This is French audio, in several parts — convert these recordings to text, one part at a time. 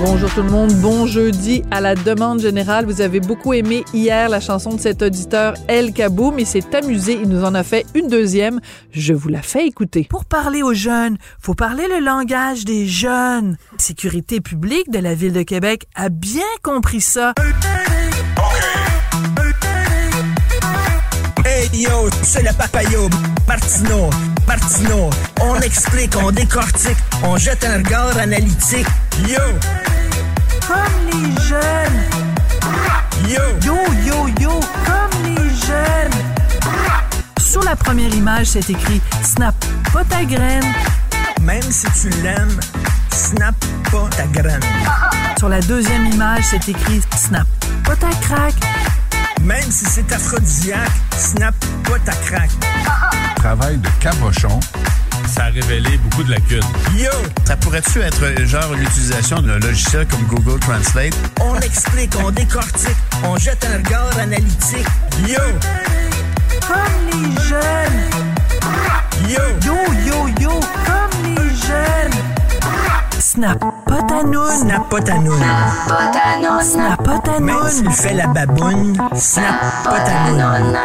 Bonjour tout le monde, bon jeudi à la demande générale. Vous avez beaucoup aimé hier la chanson de cet auditeur El Kaboum il s'est amusé, il nous en a fait une deuxième. Je vous la fais écouter. Pour parler aux jeunes, faut parler le langage des jeunes. Sécurité publique de la ville de Québec a bien compris ça. Yo, c'est le papayo, Martino, Martino. On explique, on décortique, on jette un regard analytique. Yo, Comme les jeunes. yo, Yo, yo, yo, comme les jeunes. Sur la première image, c'est écrit Snap pas ta graine. même si tu l'aimes, snap pas ta graine. Sur la deuxième image, c'est écrit Snap pas ta craque. Même si c'est aphrodisiaque, snap pas ta craque. Travail de cabochon. ça a révélé beaucoup de lacunes. Yo, Ça pourrait-tu être genre l'utilisation d'un logiciel comme Google Translate? on explique, on décortique, on jette un regard analytique. Yo, Comme les jeunes. yo, Yo, yo, yo, comme les jeunes. Snap pas ta noune. snap pas ta noune. Snap pas ta Même s'il fait la baboune, snap pas ta noune.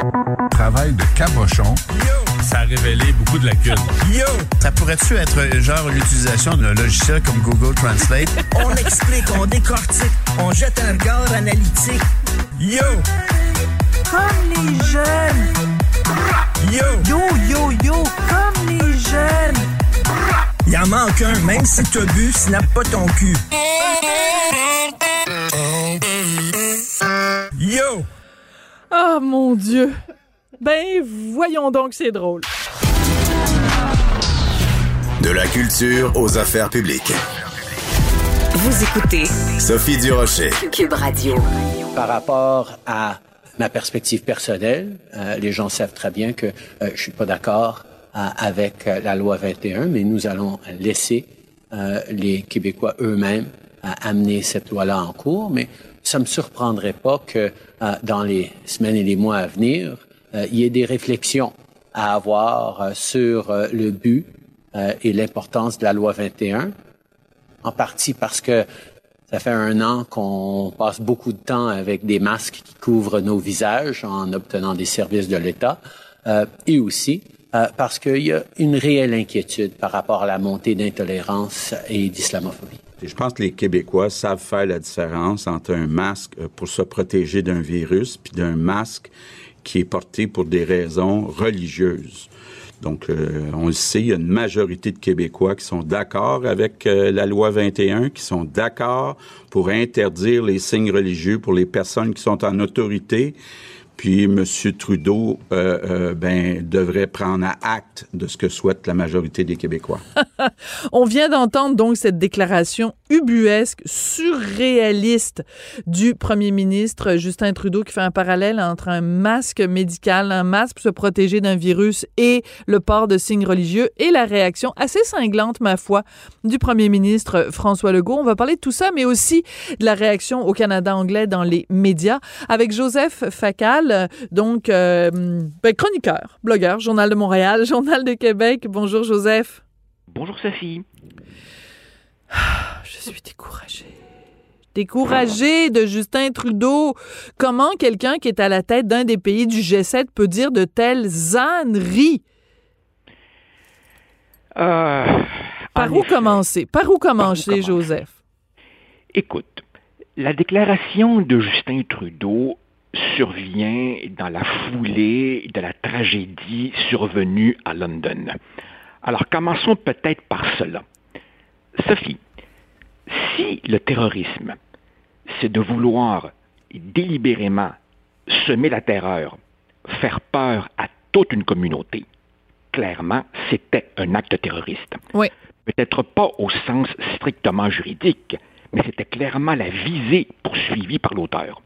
Travail de cabochon. Yo, Ça a révélé beaucoup de lacunes. yo, Ça pourrait-tu être genre l'utilisation d'un logiciel comme Google Translate? on explique, on décortique, on jette un regard analytique. Yo, Comme les jeunes. yo, Yo, yo, yo, comme les jeunes. Y en manque un, même si t'as bu, snap pas ton cul. Yo, Ah mon Dieu. Ben voyons donc, c'est drôle. De la culture aux affaires publiques. Vous écoutez Sophie Durocher. Cube Radio. Par rapport à ma perspective personnelle, euh, les gens savent très bien que euh, je suis pas d'accord avec euh, la loi 21, mais nous allons laisser euh, les Québécois eux-mêmes euh, amener cette loi-là en cours. Mais ça me surprendrait pas que euh, dans les semaines et les mois à venir, euh, il y ait des réflexions à avoir euh, sur euh, le but euh, et l'importance de la loi 21 en partie parce que ça fait un an qu'on passe beaucoup de temps avec des masques qui couvrent nos visages en obtenant des services de l'État, euh, et aussi euh, parce qu'il y a une réelle inquiétude par rapport à la montée d'intolérance et d'islamophobie. Je pense que les Québécois savent faire la différence entre un masque euh, pour se protéger d'un virus puis d'un masque qui est porté pour des raisons religieuses. Donc, euh, on le sait, il y a une majorité de Québécois qui sont d'accord avec la loi 21, qui sont d'accord pour interdire les signes religieux pour les personnes qui sont en autorité. Puis, M. Trudeau, euh, euh, ben, devrait prendre acte de ce que souhaite la majorité des Québécois. On vient d'entendre donc cette déclaration ubuesque, surréaliste du premier ministre Justin Trudeau qui fait un parallèle entre un masque médical, un masque pour se protéger d'un virus et le port de signes religieux et la réaction assez cinglante, ma foi, du premier ministre François Legault. On va parler de tout ça, mais aussi de la réaction au Canada anglais dans les médias avec Joseph Facal, donc euh, ben, chroniqueur, blogueur, Journal de Montréal, Journal de Québec. Bonjour Joseph. Bonjour Sophie. Je suis découragée. Découragée de Justin Trudeau. Comment quelqu'un qui est à la tête d'un des pays du G7 peut dire de telles âneries? Euh, Par où effet, commencer? Par où commencer, commencer? Joseph? Écoute, la déclaration de Justin Trudeau survient dans la foulée de la tragédie survenue à London. Alors commençons peut-être par cela. Sophie, si le terrorisme, c'est de vouloir délibérément semer la terreur, faire peur à toute une communauté, clairement, c'était un acte terroriste. Oui. Peut-être pas au sens strictement juridique, mais c'était clairement la visée poursuivie par l'auteur.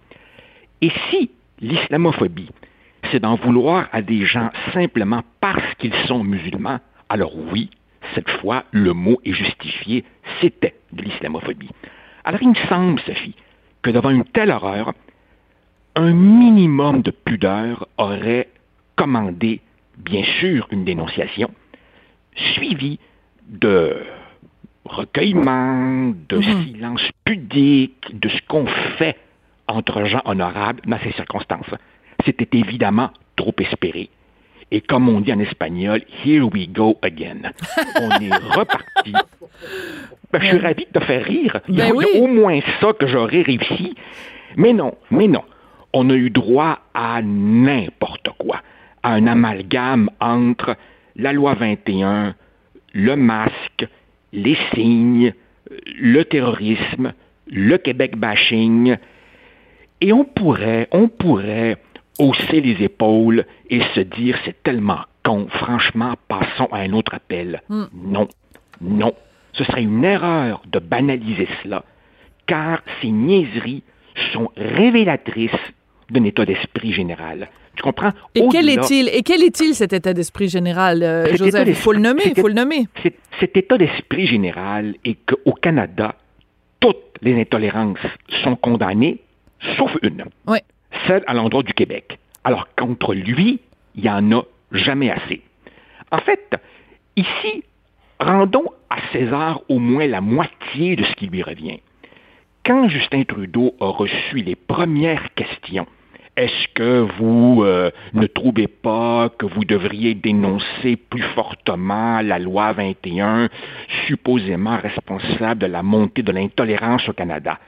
Et si l'islamophobie, c'est d'en vouloir à des gens simplement parce qu'ils sont musulmans, alors oui, cette fois, le mot est justifié, c'était de l'islamophobie. Alors il me semble, Sophie, que devant une telle horreur, un minimum de pudeur aurait commandé, bien sûr, une dénonciation, suivie de recueillement, de Mhm. silence pudique, de ce qu'on fait entre gens honorables dans ces circonstances. C'était évidemment trop espéré. Et comme on dit en espagnol, here we go again. On est reparti. Ben, je suis ravi de te faire rire. Il y a, Ben oui. il y a au moins ça que j'aurais réussi. Mais non, mais non. On a eu droit à n'importe quoi. À un amalgame entre la loi 21, le masque, les signes, le terrorisme, le Québec bashing. Et on pourrait, on pourrait hausser les épaules et se dire c'est tellement con, franchement, passons à un autre appel. Hmm. Non, non. Ce serait une erreur de banaliser cela, car ces niaiseries sont révélatrices d'un état d'esprit général. Tu comprends? Et quel est-il et quel est-il cet état d'esprit général, euh, Joseph? Il faut le nommer, il faut le nommer. cet, cet état d'esprit général est qu'au Canada, toutes les intolérances sont condamnées, sauf une. Oui. Celle à l'endroit du Québec. Alors, contre lui, il n'y en a jamais assez. En fait, ici, rendons à César au moins la moitié de ce qui lui revient. Quand Justin Trudeau a reçu les premières questions, est-ce que vous euh, ne trouvez pas que vous devriez dénoncer plus fortement la loi 21, supposément responsable de la montée de l'intolérance au Canada?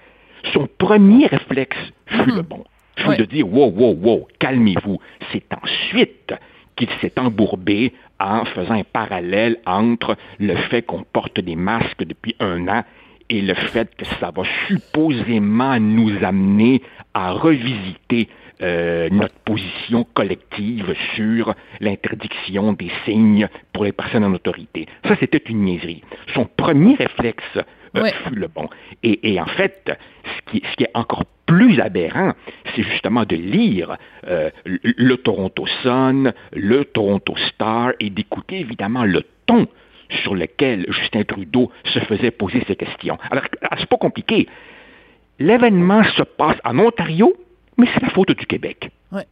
Son premier réflexe fut le bon, fut Oui. de dire wow, wow, wow, calmez-vous. C'est ensuite qu'il s'est embourbé en faisant un parallèle entre le fait qu'on porte des masques depuis un an et le fait que ça va supposément nous amener à revisiter euh, notre position collective sur l'interdiction des signes pour les personnes en autorité. Ça, c'était une niaiserie. Son premier réflexe Ouais. fut le bon. Et, et en fait, ce qui, ce qui est encore plus aberrant, c'est justement de lire euh, le, Toronto Sun, le Toronto Star et d'écouter évidemment le ton sur lequel Justin Trudeau se faisait poser ces questions. Alors, c'est pas compliqué. L'événement se passe en Ontario, mais c'est la faute du Québec. Ouais.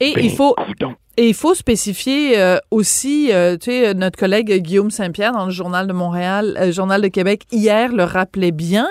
Et Ben, il faut coudonc. Et il faut spécifier euh, aussi, euh, tu sais, notre collègue Guillaume Saint-Pierre dans le Journal de Montréal, euh, Journal de Québec hier le rappelait bien.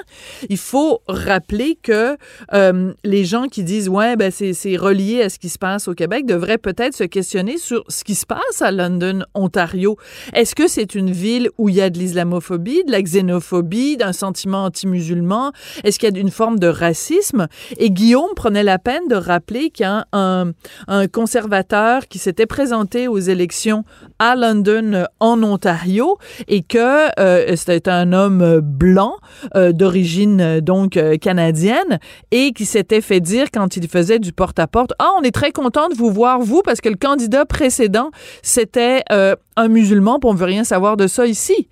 Il faut rappeler que euh, les gens qui disent ouais ben c'est relié à ce qui se passe au Québec devraient peut-être se questionner sur ce qui se passe à London, Ontario. Est-ce que c'est une ville où il y a de l'islamophobie, de la xénophobie, d'un sentiment anti-musulman? Est-ce qu'il y a une forme de racisme? Et Guillaume prenait la peine de rappeler a un, un conservateur qui s'était présenté aux élections à London, euh, en Ontario, et que euh, c'était un homme euh, blanc d'origine donc canadienne et qui s'était fait dire quand il faisait du porte-à-porte ah on est très content de vous voir vous parce que le candidat précédent c'était un musulman puis on veut rien savoir de ça ici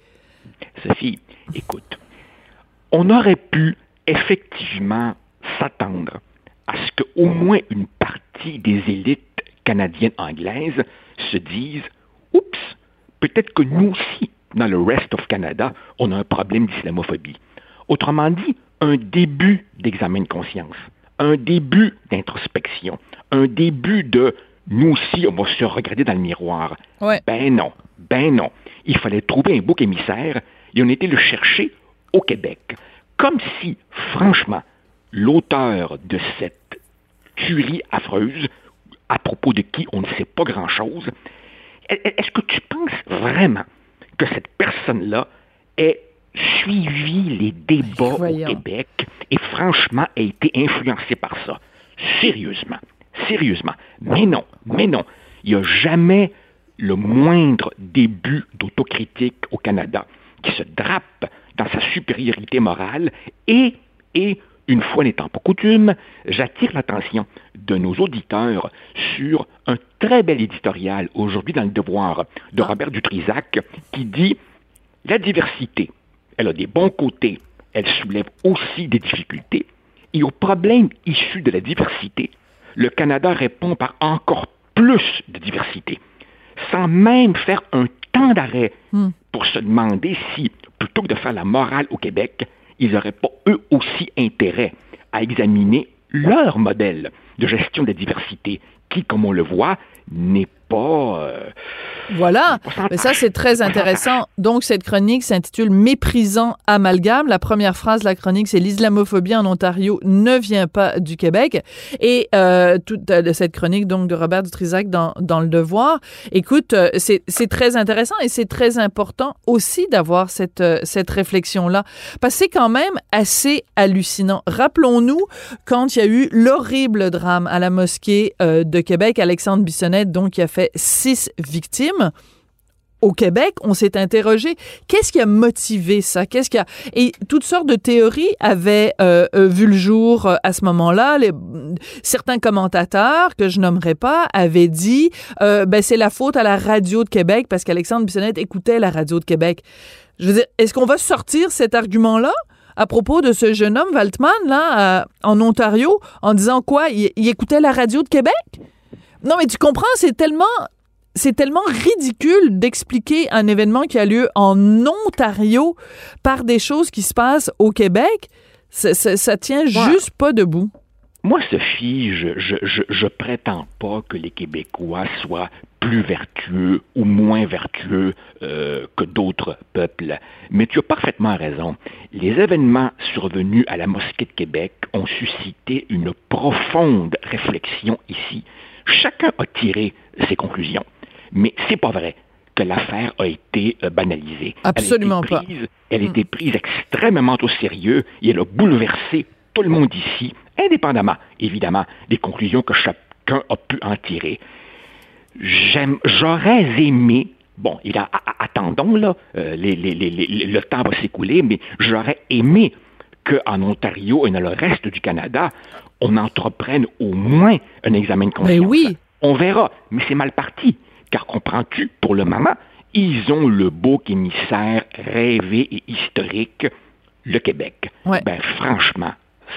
Sophie, écoute, on aurait pu effectivement s'attendre à ce qu'au moins une partie des élites canadiennes anglaises se disent Oups, peut-être que nous aussi, dans le rest of Canada, on a un problème d'islamophobie. Autrement dit, un début d'examen de conscience, un début d'introspection, un début de nous aussi, on va se regarder dans le miroir. Ouais. Ben non, ben non. Il fallait trouver un bouc émissaire et on était le chercher au Québec. Comme si, franchement, l'auteur de cette tuerie affreuse, à propos de qui on ne sait pas grand-chose, est-ce que tu penses vraiment que cette personne-là ait suivi les débats au. Québec et franchement a été influencé par ça? Sérieusement, sérieusement. Mais non, mais non. Il n'y a jamais le moindre début d'autocritique au Canada qui se drape dans sa supériorité morale et, et une fois n'étant pas coutume, j'attire l'attention de nos auditeurs sur un très bel éditorial aujourd'hui dans le Devoir de Robert Dutrisac qui dit La diversité, elle a des bons côtés, elle soulève aussi des difficultés. Et aux problèmes issus de la diversité, le Canada répond par encore plus de diversité, sans même faire un temps d'arrêt pour se demander si, plutôt que de faire la morale au Québec, ils n'auraient pas eux aussi intérêt à examiner leur modèle de gestion de la diversité, qui, comme on le voit, n'est pas... Euh, voilà. Mais ça, c'est très intéressant. Donc, cette chronique s'intitule Méprisant amalgame. La première phrase de la chronique, c'est l'islamophobie en Ontario ne vient pas du Québec. Et euh, toute euh, cette chronique, donc, de Robert Dutrisac dans, dans Le Devoir. Écoute, euh, c'est très intéressant et c'est très important aussi d'avoir cette, cette réflexion-là. Parce que c'est quand même assez hallucinant. Rappelons-nous quand il y a eu l'horrible drame à la mosquée de Québec, Alexandre Bissonnette, donc, qui a fait six victimes au Québec, on s'est interrogé, qu'est-ce qui a motivé ça? Qu'est-ce qui a... Et toutes sortes de théories avaient euh, euh, vu le jour euh, à ce moment-là. Certains commentateurs, que je nommerai pas, avaient dit, ben, c'est la faute à la radio de Québec parce qu'Alexandre Bissonnette écoutait la radio de Québec. Je veux dire, est-ce qu'on va sortir cet argument-là? à propos de ce jeune homme, Waltman, là, en Ontario, en disant quoi? il, écoutait la radio de Québec? Non, mais tu comprends, c'est tellement c'est tellement ridicule d'expliquer un événement qui a lieu en Ontario par des choses qui se passent au Québec. Ça, ça, tient juste pas debout. Moi, Sophie, je, je, je, prétends pas que les Québécois soient plus vertueux ou moins vertueux euh, que d'autres peuples. Mais tu as parfaitement raison. Les événements survenus à la mosquée de Québec ont suscité une profonde réflexion ici. Chacun a tiré ses conclusions. Mais c'est pas vrai que l'affaire a été euh, banalisée. Absolument elle pas. Elle a été hmm. prise extrêmement au sérieux et elle a bouleversé tout le monde ici, indépendamment, évidemment, des conclusions que chacun a pu en tirer. J'aurais aimé, bon, il a, attendons, là, euh, le temps va s'écouler, mais j'aurais aimé qu'en Ontario et dans le reste du Canada, on entreprenne au moins un examen de ben conscience. Mais oui. On verra, mais c'est mal parti. Car comprends-tu, pour le moment, ils ont le beau émissaire rêvé et historique, le Québec. Ben franchement,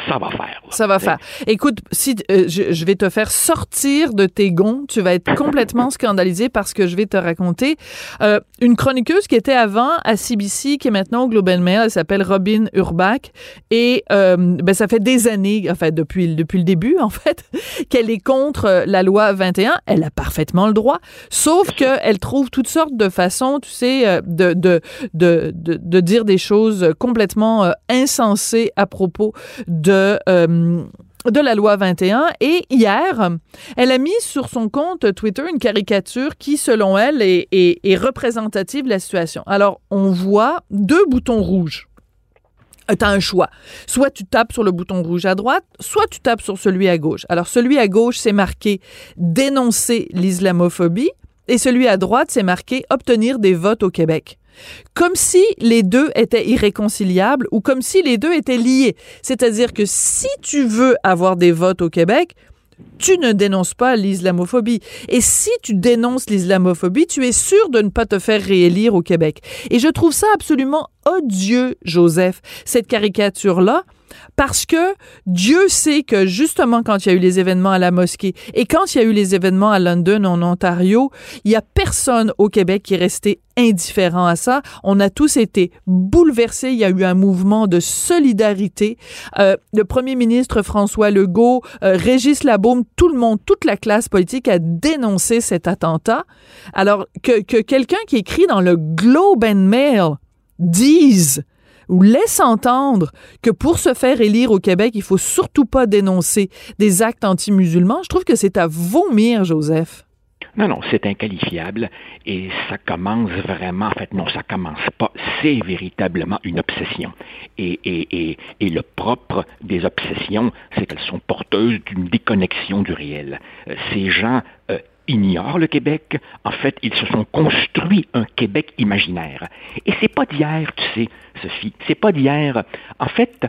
ça va faire. Ça va faire. Écoute, si euh, je, vais te faire sortir de tes gonds, tu vas être complètement scandalisé parce que je vais te raconter euh, une chroniqueuse qui était avant à CBC, qui est maintenant au Globe and Mail. Elle s'appelle Robin Urbach et euh, ben, ça fait des années, enfin depuis depuis le début en fait, qu'elle est contre la loi 21. Elle a parfaitement le droit, sauf que elle trouve toutes sortes de façons, tu sais, de de de de, de dire des choses complètement insensées à propos de euh, de la loi 21 et hier, elle a mis sur son compte Twitter une caricature qui, selon elle, est, est, représentative de la situation. Alors, on voit deux boutons rouges. Euh, tu as un choix. Soit tu tapes sur le bouton rouge à droite, soit tu tapes sur celui à gauche. Alors, celui à gauche, c'est marqué dénoncer l'islamophobie et celui à droite, c'est marqué obtenir des votes au Québec comme si les deux étaient irréconciliables ou comme si les deux étaient liés. C'est-à-dire que si tu veux avoir des votes au Québec, tu ne dénonces pas l'islamophobie. Et si tu dénonces l'islamophobie, tu es sûr de ne pas te faire réélire au Québec. Et je trouve ça absolument odieux, Joseph, cette caricature-là, parce que Dieu sait que justement quand il y a eu les événements à la mosquée et quand il y a eu les événements à London, en Ontario, il y a personne au Québec qui est resté indifférent à ça. On a tous été bouleversés. Il y a eu un mouvement de solidarité. Euh, le premier ministre François Legault, euh, Régis Labaume, tout le monde, toute la classe politique a dénoncé cet attentat. Alors que, que quelqu'un qui écrit dans le Globe and Mail dise ou laisse entendre que pour se faire élire au Québec, il faut surtout pas dénoncer des actes anti-musulmans, je trouve que c'est à vomir, Joseph. Non, non, c'est inqualifiable et ça commence vraiment, en fait, non, ça commence pas, c'est véritablement une obsession. Et, et, et, le propre des obsessions, c'est qu'elles sont porteuses d'une déconnexion du réel. Euh, ces gens euh, ignorent le Québec. En fait, ils se sont construits un Québec imaginaire. Et c'est pas d'hier, tu sais, Sophie, c'est pas d'hier. En fait,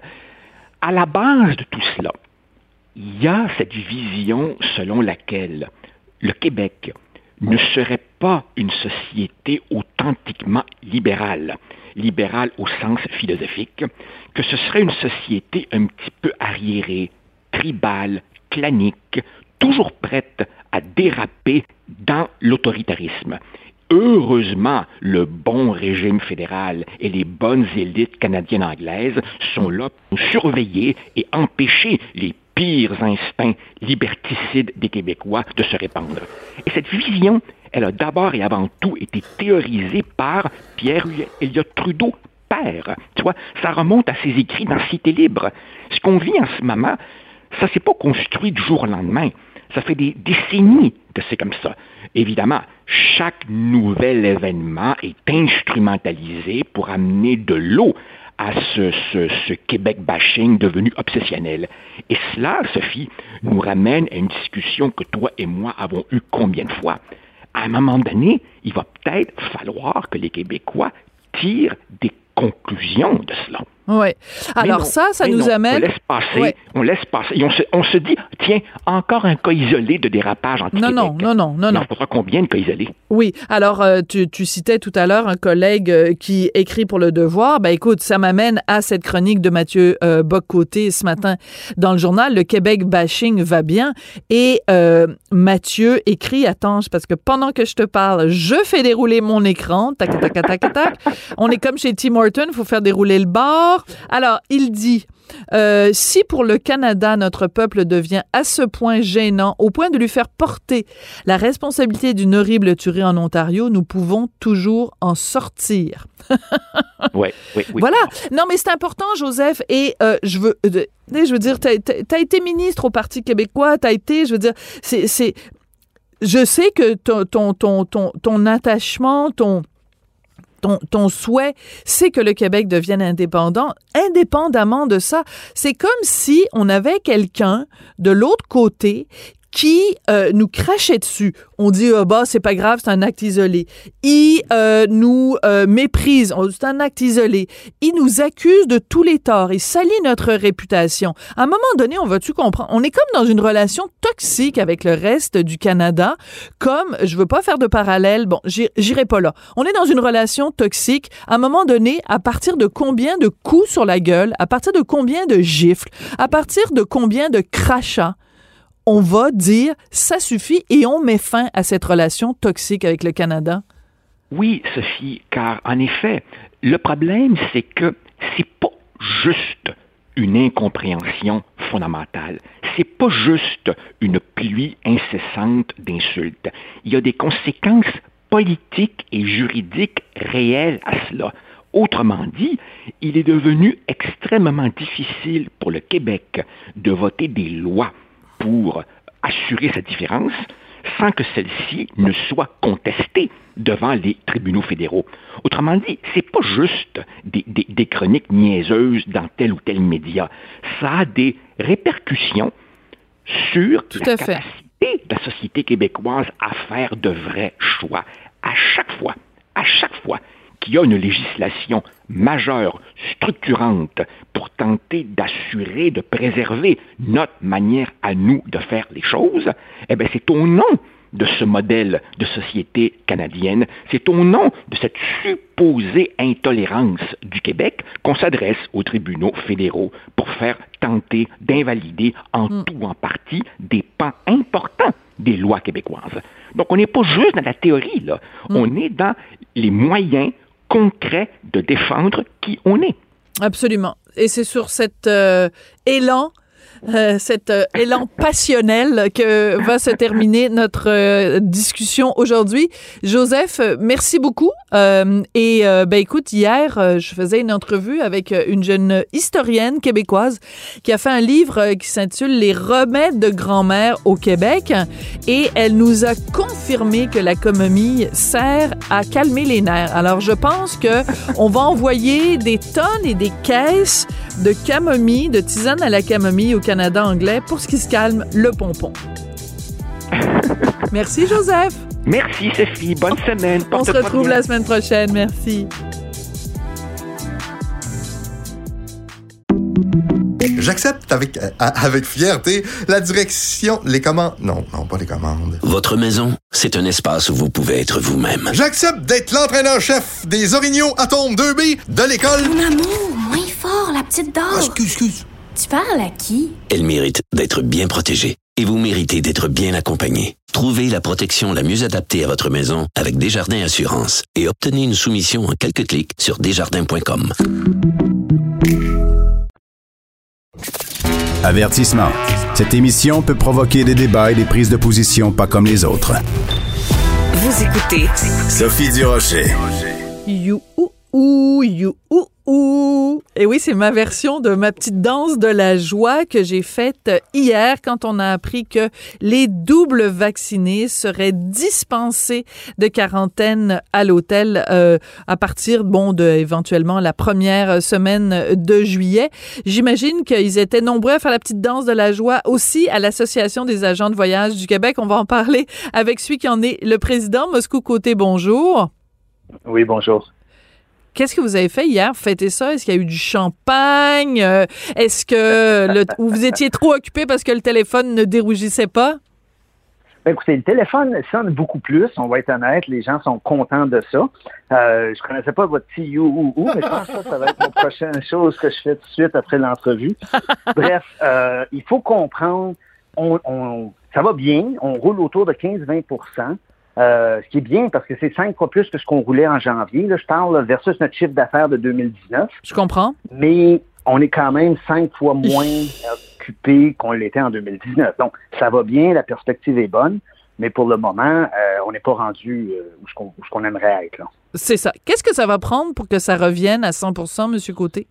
à la base de tout cela, il y a cette vision selon laquelle le Québec ne serait pas une société authentiquement libérale, libérale au sens philosophique, que ce serait une société un petit peu arriérée, tribale, clanique, toujours prête à déraper dans l'autoritarisme. Heureusement, le bon régime fédéral et les bonnes élites canadiennes anglaises sont là pour surveiller et empêcher les pires instincts liberticides des Québécois de se répandre. Et cette vision, elle a d'abord et avant tout été théorisée par Pierre Elliott Trudeau, père. Tu vois, ça remonte à ses écrits dans Cité libre. Ce qu'on vit en ce moment, ça s'est pas construit du jour au lendemain. Ça fait des décennies que c'est comme ça. Évidemment, chaque nouvel événement est instrumentalisé pour amener de l'eau à ce, ce, Québec bashing devenu obsessionnel. Et cela, Sophie, nous ramène à une discussion que toi et moi avons eue combien de fois? À un moment donné, il va peut-être falloir que les Québécois tirent des conclusions de cela. Oui. Alors ça, ça nous amène... On laisse passer, on laisse passer. Et on se, on se, dit, tiens, encore un cas isolé de dérapage en Non, non, non, non, non, non. Il combien de cas isolés? Oui. Alors, euh, tu, tu, citais tout à l'heure un collègue euh, qui écrit pour Le Devoir. Ben écoute, ça m'amène à cette chronique de Mathieu euh, Bock-Côté ce matin dans le journal. Le Québec bashing va bien. Et euh, Mathieu écrit, attends, parce que pendant que je te parle, je fais dérouler mon écran. Tac, tac, tac, tac, tac. on est comme chez Tim Horton, il faut faire dérouler le Alors, il dit, euh, si pour le Canada, notre peuple devient à ce point gênant, au point de lui faire porter la responsabilité d'une horrible tuerie en Ontario, nous pouvons toujours en sortir. ouais, oui, oui. Voilà. Non, mais c'est important, Joseph, et euh, je veux... Euh, je veux dire, tu as, été ministre au Parti québécois, tu as été, je veux dire, c'est... Je sais que ton, ton, ton, ton, ton attachement, ton ton, souhait, c'est que le Québec devienne indépendant. Indépendamment de ça, c'est comme si on avait quelqu'un de l'autre côté qui euh, nous crachait dessus. On dit ah bah c'est pas grave, c'est un acte isolé. Il euh, nous euh, méprise, c'est un acte isolé. Il nous accuse de tous les torts, il salit notre réputation. À un moment donné, on va-tu comprendre? On est comme dans une relation toxique avec le reste du Canada, comme je veux pas faire de parallèle. Bon, j'irai pas là. On est dans une relation toxique. À un moment donné, à partir de combien de coups sur la gueule, à partir de combien de gifles, à partir de combien de crachats? On va dire ça suffit et on met fin à cette relation toxique avec le Canada? Oui, Sophie, car en effet, le problème, c'est que c'est pas juste une incompréhension fondamentale. C'est pas juste une pluie incessante d'insultes. Il y a des conséquences politiques et juridiques réelles à cela. Autrement dit, il est devenu extrêmement difficile pour le Québec de voter des lois pour assurer cette différence sans que celle-ci ne soit contestée devant les tribunaux fédéraux. Autrement dit, c'est pas juste des, chroniques niaiseuses dans tel ou tel média. Ça a des répercussions sur la capacité de la société québécoise à faire de vrais choix. À chaque fois, à chaque fois qu'il y a une législation majeure, structurante, pour tenter d'assurer, de préserver notre manière à nous de faire les choses, eh bien, c'est au nom de ce modèle de société canadienne, c'est au nom de cette supposée intolérance du Québec qu'on s'adresse aux tribunaux fédéraux pour faire tenter d'invalider en mm. tout ou en partie des pans importants des lois québécoises. Donc on n'est pas juste dans la théorie, là. Mm. On est dans les moyens concret de défendre qui on est. Absolument. Et c'est sur cet euh, élan euh, cet euh, élan passionnel que va se terminer notre euh, discussion aujourd'hui. Joseph, merci beaucoup. et ben écoute, hier, je faisais une entrevue avec une jeune historienne québécoise qui a fait un livre qui s'intitule Les remèdes de grand-mère au Québec et elle nous a confirmé que la camomille sert à calmer les nerfs. Alors je pense que on va envoyer des tonnes et des caisses de camomille, de tisane à la camomille au Canada anglais pour ce qui se calme le pompon. Merci, Joseph. Merci, Sophie. Bonne semaine. On se retrouve la semaine prochaine. Merci. J'accepte avec, euh, avec fierté la direction, les commandes. Non, non, pas les commandes. Votre maison, c'est un espace où vous pouvez être vous-même. J'accepte d'être l'entraîneur-chef des Orignaux Atomes 2B de l'école. Mon amour, moins fort, la petite dame. excuse, excuse. Tu parles à qui? Elle mérite d'être bien protégée. et vous méritez d'être bien accompagné. Trouvez la protection la mieux adaptée à votre maison avec Desjardins Assurance et obtenez une soumission en quelques clics sur desjardins.com. Avertissement. Cette émission peut provoquer des débats et des prises de position pas comme les autres. Vous écoutez Sophie Durocher. You ou ou you ou Et oui, c'est ma version de ma petite danse de la joie que j'ai faite hier quand on a appris que les doubles vaccinés seraient dispensés de quarantaine à l'hôtel euh, à partir, bon, de éventuellement la première semaine de juillet. J'imagine qu'ils étaient nombreux à faire la petite danse de la joie aussi à l'Association des agents de voyage du Québec. On va en parler avec celui qui en est le président. Moscou Côté, bonjour. Oui, bonjour. Qu'est-ce que vous avez fait hier? Fêter ça? Est-ce qu'il y a eu du champagne? Euh, Est-ce que le, ou vous étiez trop occupé parce que le téléphone ne dérougissait pas? Ben, écoutez, le téléphone sonne beaucoup plus, on va être honnête, les gens sont contents de ça. Euh, je connaissais pas votre petit you ou ou, mais je pense que ça, ça va être la prochaine chose que je fais tout de suite après l'entrevue. Bref, euh, il faut comprendre, on, on, ça va bien, on roule autour de 15-20 euh, ce qui est bien parce que c'est cinq fois plus que ce qu'on roulait en janvier. Là, je parle versus notre chiffre d'affaires de 2019. Je comprends. Mais on est quand même cinq fois moins occupé qu'on l'était en 2019. Donc, ça va bien, la perspective est bonne, mais pour le moment, euh, on n'est pas rendu euh, où ce qu'on aimerait être. C'est ça. Qu'est-ce que ça va prendre pour que ça revienne à 100% Monsieur Côté?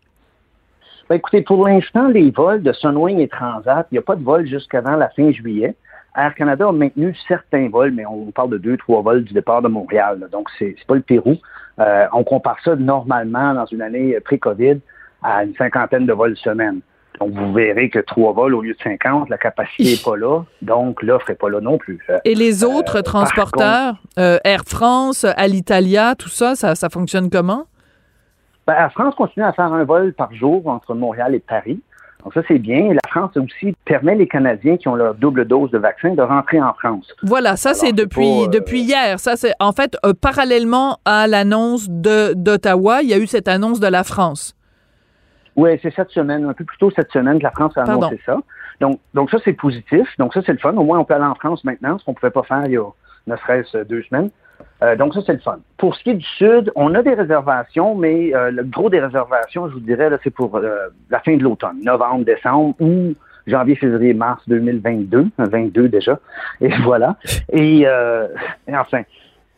Ben, écoutez, pour l'instant, les vols de Sunwing et Transat, il n'y a pas de vol jusqu'avant la fin juillet. Air Canada a maintenu certains vols, mais on parle de deux, trois vols du départ de Montréal. là. Donc, c'est pas le Pérou. Euh, on compare ça normalement dans une année pré-COVID à une cinquantaine de vols semaine. Donc, vous verrez que trois vols au lieu de 50, la capacité n'est pas là. Donc, l'offre n'est pas là non plus. Euh, Et les autres transporteurs, euh, Air France, Alitalia, tout ça, ça, ça fonctionne comment? Ben, Air France continue à faire un vol par jour entre Montréal et Paris. Donc ça, c'est bien. La France aussi permet les Canadiens qui ont leur double dose de vaccin de rentrer en France. Voilà, ça c'est depuis pas, euh, depuis hier. Ça c'est en fait euh, parallèlement à l'annonce d'Ottawa, il y a eu cette annonce de la France. Oui, c'est cette semaine, un peu plus tôt cette semaine que la France a Pardon. annoncé ça. Donc, donc ça, c'est positif. Donc ça, c'est le fun. Au moins, on peut aller en France maintenant, ce qu'on ne pouvait pas faire il y a ne serait-ce deux semaines. Euh, donc ça, c'est le fun. Pour ce qui est du Sud, on a des réservations, mais euh, le gros des réservations, je vous dirais, c'est pour euh, la fin de l'automne, novembre, décembre ou janvier, février, mars 2022, 22 déjà. Et voilà. Et, euh, et enfin,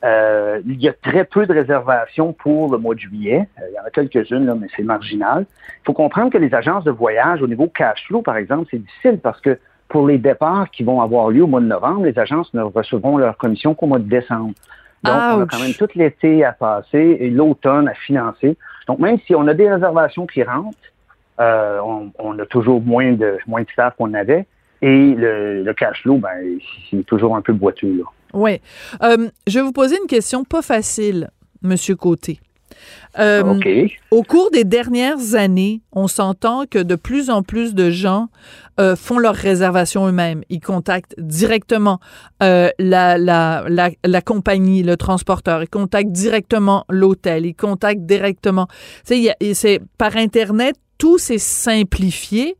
euh, il y a très peu de réservations pour le mois de juillet. Euh, il y en a quelques-unes, mais c'est marginal. Il faut comprendre que les agences de voyage, au niveau cash flow, par exemple, c'est difficile parce que pour les départs qui vont avoir lieu au mois de novembre, les agences ne recevront leur commission qu'au mois de décembre. Donc, on a quand même tout l'été à passer et l'automne à financer. Donc, même si on a des réservations qui rentrent, euh, on, on, a toujours moins de moins de staff qu'on avait. Et le, le cash flow, ben, c'est toujours un peu boiteux. Là. Oui. Euh, je vais vous poser une question pas facile, Monsieur Côté. Euh. Au cours des dernières années, on s'entend que de plus en plus de gens euh, font leurs réservations eux-mêmes. Ils contactent directement euh, la, la, la, la, compagnie, le transporteur. Ils contactent directement l'hôtel. Ils contactent directement. C'est par Internet, tout s'est simplifié.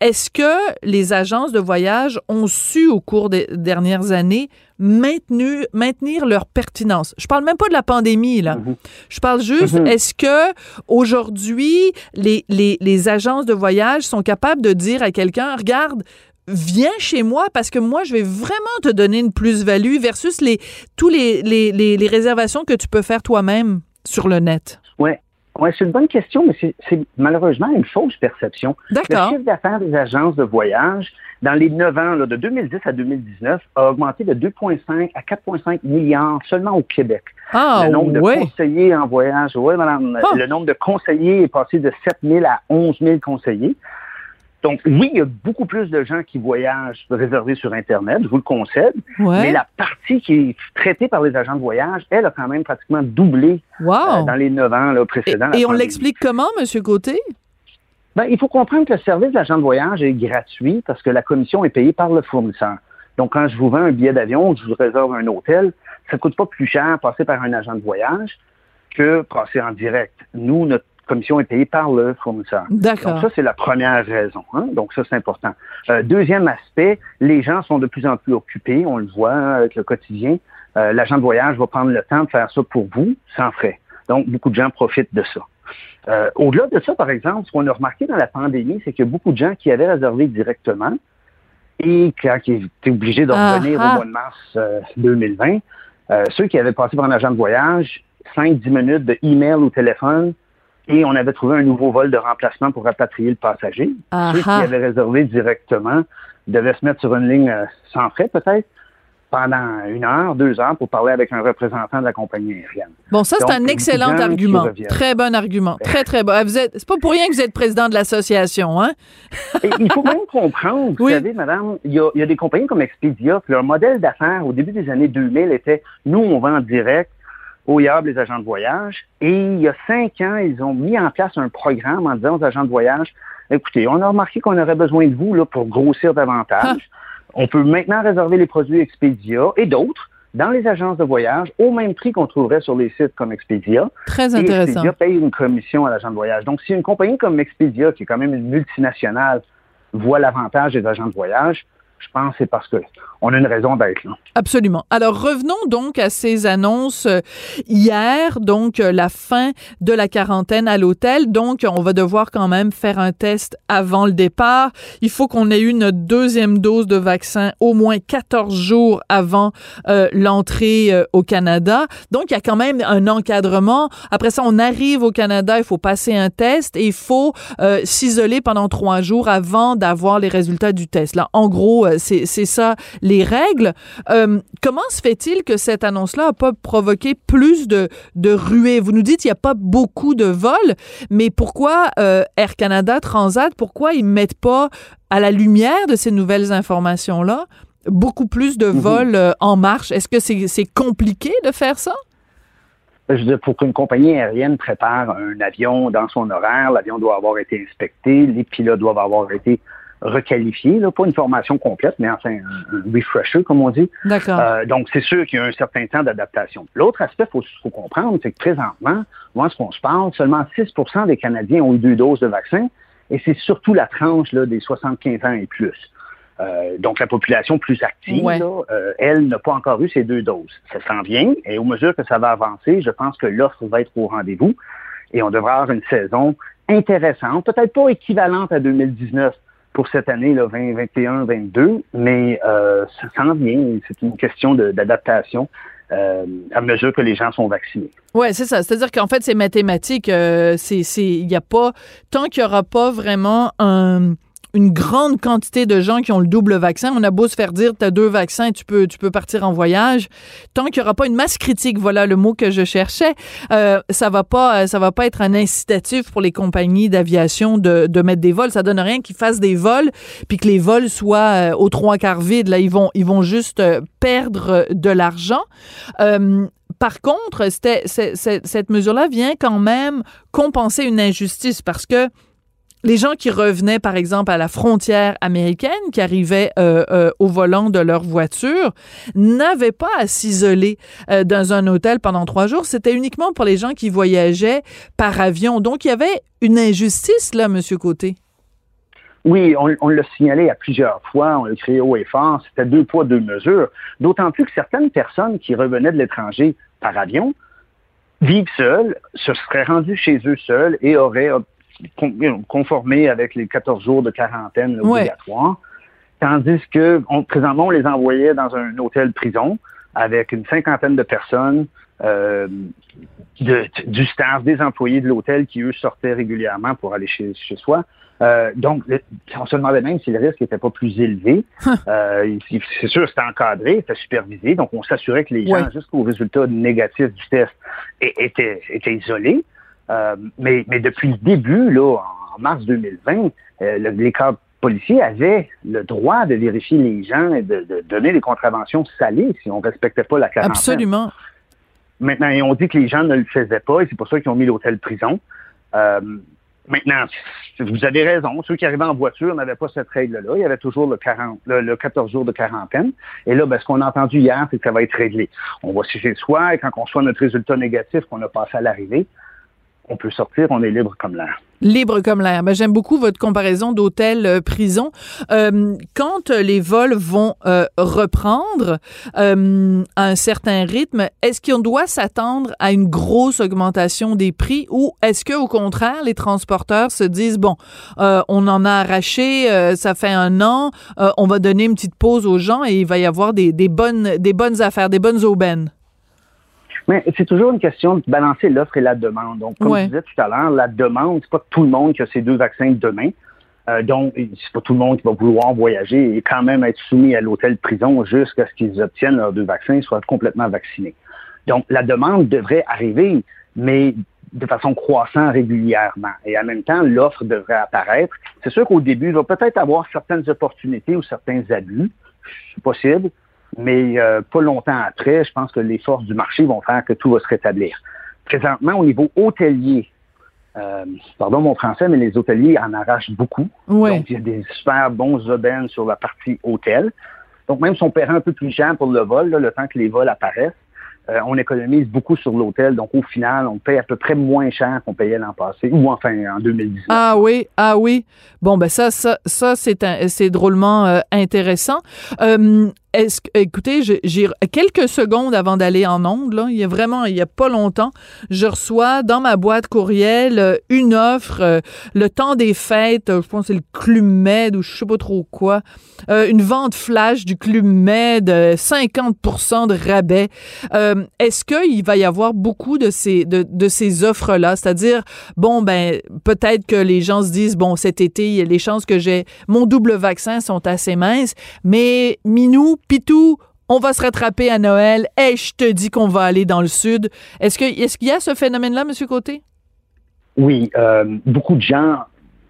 Est-ce que les agences de voyage ont su, au cours des dernières années, maintenu, maintenir leur pertinence? Je parle même pas de la pandémie, là. Mm-hmm. Je parle juste, Mhm. est-ce que aujourd'hui, les, les, les agences de voyage sont capables de dire à quelqu'un, regarde, viens chez moi parce que moi, je vais vraiment te donner une plus-value versus les, tous les, les, les, les réservations que tu peux faire toi-même sur le net? Oui. Ouais, c'est une bonne question, mais c'est- malheureusement une fausse perception. D'accord. Le chiffre d'affaires des agences de voyage, dans les 9 ans, là, de 2010 à 2019, a augmenté de 2,5 à 4,5 milliards seulement au Québec. Ah, le nombre de ouais. conseillers en voyage, oui, madame. Ah. Le nombre de conseillers est passé de 7 000 à 11 000 conseillers. Donc, oui, il y a beaucoup plus de gens qui voyagent réservés sur Internet, je vous le concède, Ouais. mais la partie qui est traitée par les agents de voyage, elle a quand même pratiquement doublé Wow. euh, dans les 9 ans là, précédents. Et on l'explique comment, Monsieur Côté? Ben, il faut comprendre que le service d'agent de voyage est gratuit parce que la commission est payée par le fournisseur. Donc, quand je vous vends un billet d'avion ou que je vous réserve un hôtel, ça ne coûte pas plus cher passer par un agent de voyage que passer en direct. Nous, notre commission est payée par le fournisseur. D'accord. Donc ça, c'est la première raison. hein. Donc ça, c'est important. Euh, deuxième aspect, les gens sont de plus en plus occupés, on le voit hein, avec le quotidien. Euh, L'agent de voyage va prendre le temps de faire ça pour vous, sans frais. Donc, beaucoup de gens profitent de ça. Euh, Au-delà de ça, par exemple, ce qu'on a remarqué dans la pandémie, c'est qu'il y a beaucoup de gens qui avaient réservé directement et quand ils étaient obligés de Ah, revenir ah. au mois de mars euh, 2020, euh, ceux qui avaient passé par un agent de voyage, 5-10 minutes de email ou téléphone, et on avait trouvé un nouveau vol de remplacement pour rapatrier le passager. Ah, Ceux qui ah. avaient réservé directement devaient se mettre sur une ligne euh, sans frais peut-être pendant une heure, deux heures pour parler avec un représentant de la compagnie aérienne. Bon, ça, c'est un excellent argument. Très bon argument. Très, très bon. Ah, Vous êtes, c'est pas pour rien que vous êtes président de l'association, hein? Et il faut même comprendre, vous Oui. savez, madame, il y, a, il y a des compagnies comme Expedia, que leur modèle d'affaires au début des années 2000 était, nous, on vend en direct au les agents de voyage. Et il y a cinq ans, ils ont mis en place un programme en disant aux agents de voyage, écoutez, on a remarqué qu'on aurait besoin de vous là, pour grossir davantage. On peut maintenant réserver les produits Expedia et d'autres dans les agences de voyage au même prix qu'on trouverait sur les sites comme Expedia. Très Et intéressant. Expedia paye une commission à l'agent de voyage. Donc, si une compagnie comme Expedia, qui est quand même une multinationale, voit l'avantage des agents de voyage, je pense que c'est parce qu'on a une raison d'être là. Absolument. Alors revenons donc à ces annonces euh, hier, donc euh, la fin de la quarantaine à l'hôtel. Donc on va devoir quand même faire un test avant le départ. Il faut qu'on ait eu notre deuxième dose de vaccin au moins 14 jours avant euh, l'entrée au Canada. Donc il y a quand même un encadrement. Après ça, on arrive au Canada, il faut passer un test et il faut s'isoler pendant trois jours avant d'avoir les résultats du test. Là, en gros, euh, c'est ça les règles. Euh, comment se fait-il que cette annonce-là n'a pas provoqué plus de, de ruées? Vous nous dites qu'il n'y a pas beaucoup de vols, mais pourquoi euh, Air Canada, Transat, pourquoi ils mettent pas à la lumière de ces nouvelles informations-là beaucoup plus de vols euh, en marche? Est-ce que c'est c'est compliqué de faire ça? Je veux dire, pour qu'une compagnie aérienne prépare un avion dans son horaire, l'avion doit avoir été inspecté, les pilotes doivent avoir été requalifiés, là, pas une formation complète, mais enfin un, un refresher, comme on dit. D'accord. Euh, donc, c'est sûr qu'il y a un certain temps d'adaptation. L'autre aspect, il faut, faut comprendre, c'est que présentement, moi, ce qu'on se parle, seulement 6% des Canadiens ont eu deux doses de vaccin, et c'est surtout la tranche là, des 75 ans et plus. Euh, donc, la population plus active, Ouais. là, euh, elle n'a pas encore eu ses deux doses. Ça s'en vient, et au mesure que ça va avancer, je pense que l'offre va être au rendez-vous, et on devra avoir une saison intéressante, peut-être pas équivalente à 2019 pour cette année, là, 2021, 22, mais euh, ça s'en vient. C'est une question d'adaptation euh, à mesure que les gens sont vaccinés. Ouais, c'est ça. C'est-à-dire qu'en fait, c'est mathématique. euh, il y a pas tant qu'il y aura pas vraiment un- une grande quantité de gens qui ont le double vaccin. On a beau se faire dire, tu as deux vaccins, tu peux, tu peux partir en voyage. Tant qu'il y aura pas une masse critique, voilà le mot que je cherchais, euh, ça va pas, euh, ça va pas être un incitatif pour les compagnies d'aviation de, de mettre des vols. Ça donne rien qu'ils fassent des vols puis que les vols soient euh, aux trois quarts vides. Là, ils vont, ils vont juste euh, perdre de l'argent. Euh, par contre, c'est- cette mesure-là vient quand même compenser une injustice parce que les gens qui revenaient, par exemple, à la frontière américaine, qui arrivaient euh, euh, au volant de leur voiture, n'avaient pas à s'isoler euh, dans un hôtel pendant trois jours. C'était uniquement pour les gens qui voyageaient par avion. Donc, il y avait une injustice, là, Monsieur Côté. Oui, on, l'a signalé à plusieurs fois, on l'a créé haut et fort, c'était deux poids, deux mesures. D'autant plus que certaines personnes qui revenaient de l'étranger par avion vivent seules, se seraient rendues chez eux seules et auraient con- conformé avec les 14 jours de quarantaine Ouais. obligatoire. Tandis que on, présentement, on les envoyait dans un hôtel prison avec une cinquantaine de personnes, euh, de- du staff, des employés de l'hôtel qui, eux, sortaient régulièrement pour aller chez, chez soi. Euh, donc, le- on se demandait même si le risque n'était pas plus élevé. Euh, c'est sûr, c'était encadré, c'était supervisé, donc on s'assurait que les gens, Ouais. jusqu'au résultat négatif du test, étaient, étaient isolés. Euh, mais, mais depuis le début, là, en mars 2020, euh, le- les cadres policiers avaient le droit de vérifier les gens et de, de donner des contraventions salées si on respectait pas la quarantaine. Absolument. Maintenant, et on dit que les gens ne le faisaient pas et c'est pour ça qu'ils ont mis l'hôtel prison. Euh, maintenant, vous avez raison. Ceux qui arrivaient en voiture n'avaient pas cette règle-là. Il y avait toujours le, 40, le, le 14 jours de quarantaine. Et là, ben, ce qu'on a entendu hier, c'est que ça va être réglé. On va chez soi et quand on reçoit notre résultat négatif qu'on a passé à l'arrivée, on peut sortir, on est libre comme l'air. Libre comme l'air. Ben, J'aime beaucoup votre comparaison d'hôtel-prison. Euh, quand les vols vont euh, reprendre euh, à un certain rythme, est-ce qu'on doit s'attendre à une grosse augmentation des prix ou est-ce que au contraire les transporteurs se disent bon, euh, on en a arraché, euh, ça fait un an, euh, on va donner une petite pause aux gens et il va y avoir des bonnes affaires, des bonnes aubaines? Mais c'est toujours une question de balancer l'offre et la demande. Donc, comme Ouais. je disais tout à l'heure, la demande, c'est pas tout le monde qui a ces deux vaccins demain. Euh, donc, c'est pas tout le monde qui va vouloir voyager et quand même être soumis à l'hôtel prison jusqu'à ce qu'ils obtiennent leurs deux vaccins et soient complètement vaccinés. Donc, la demande devrait arriver, mais de façon croissante régulièrement. Et en même temps, l'offre devrait apparaître. C'est sûr qu'au début, il va peut-être avoir certaines opportunités ou certains abus. C'est possible. Mais euh, pas longtemps après, je pense que les forces du marché vont faire que tout va se rétablir. Présentement, au niveau hôtelier, euh, pardon mon français, mais les hôteliers en arrachent beaucoup. Donc, il y a des super bons aubaines sur la partie hôtel. Donc, même si on paierait un peu plus cher pour le vol, là, le temps que les vols apparaissent, euh, on économise beaucoup sur l'hôtel. Donc, au final, on paye à peu près moins cher qu'on payait l'an passé, ou enfin en 2019. Ah oui, ah oui. Bon ben ça, ça, ça c'est drôlement euh, intéressant. Que, écoutez, j'ai quelques secondes avant d'aller en onde là, il y a vraiment, il a pas longtemps, je reçois dans ma boîte courriel euh, une offre, le temps des fêtes, je pense que c'est le Club Med ou je sais pas trop quoi, une vente flash du Club Med, euh, 50% de rabais. Euh, est-ce qu'il va y avoir beaucoup de ces de, de ces offres là, c'est-à-dire bon ben peut-être que les gens se disent bon cet été les chances que j'ai mon double vaccin sont assez minces, mais Minou, Pitou, on va se rattraper à Noël. Et je te dis qu'on va aller dans le sud. Est-ce qu'il y a ce phénomène-là, Monsieur Côté? Oui, euh, beaucoup de gens,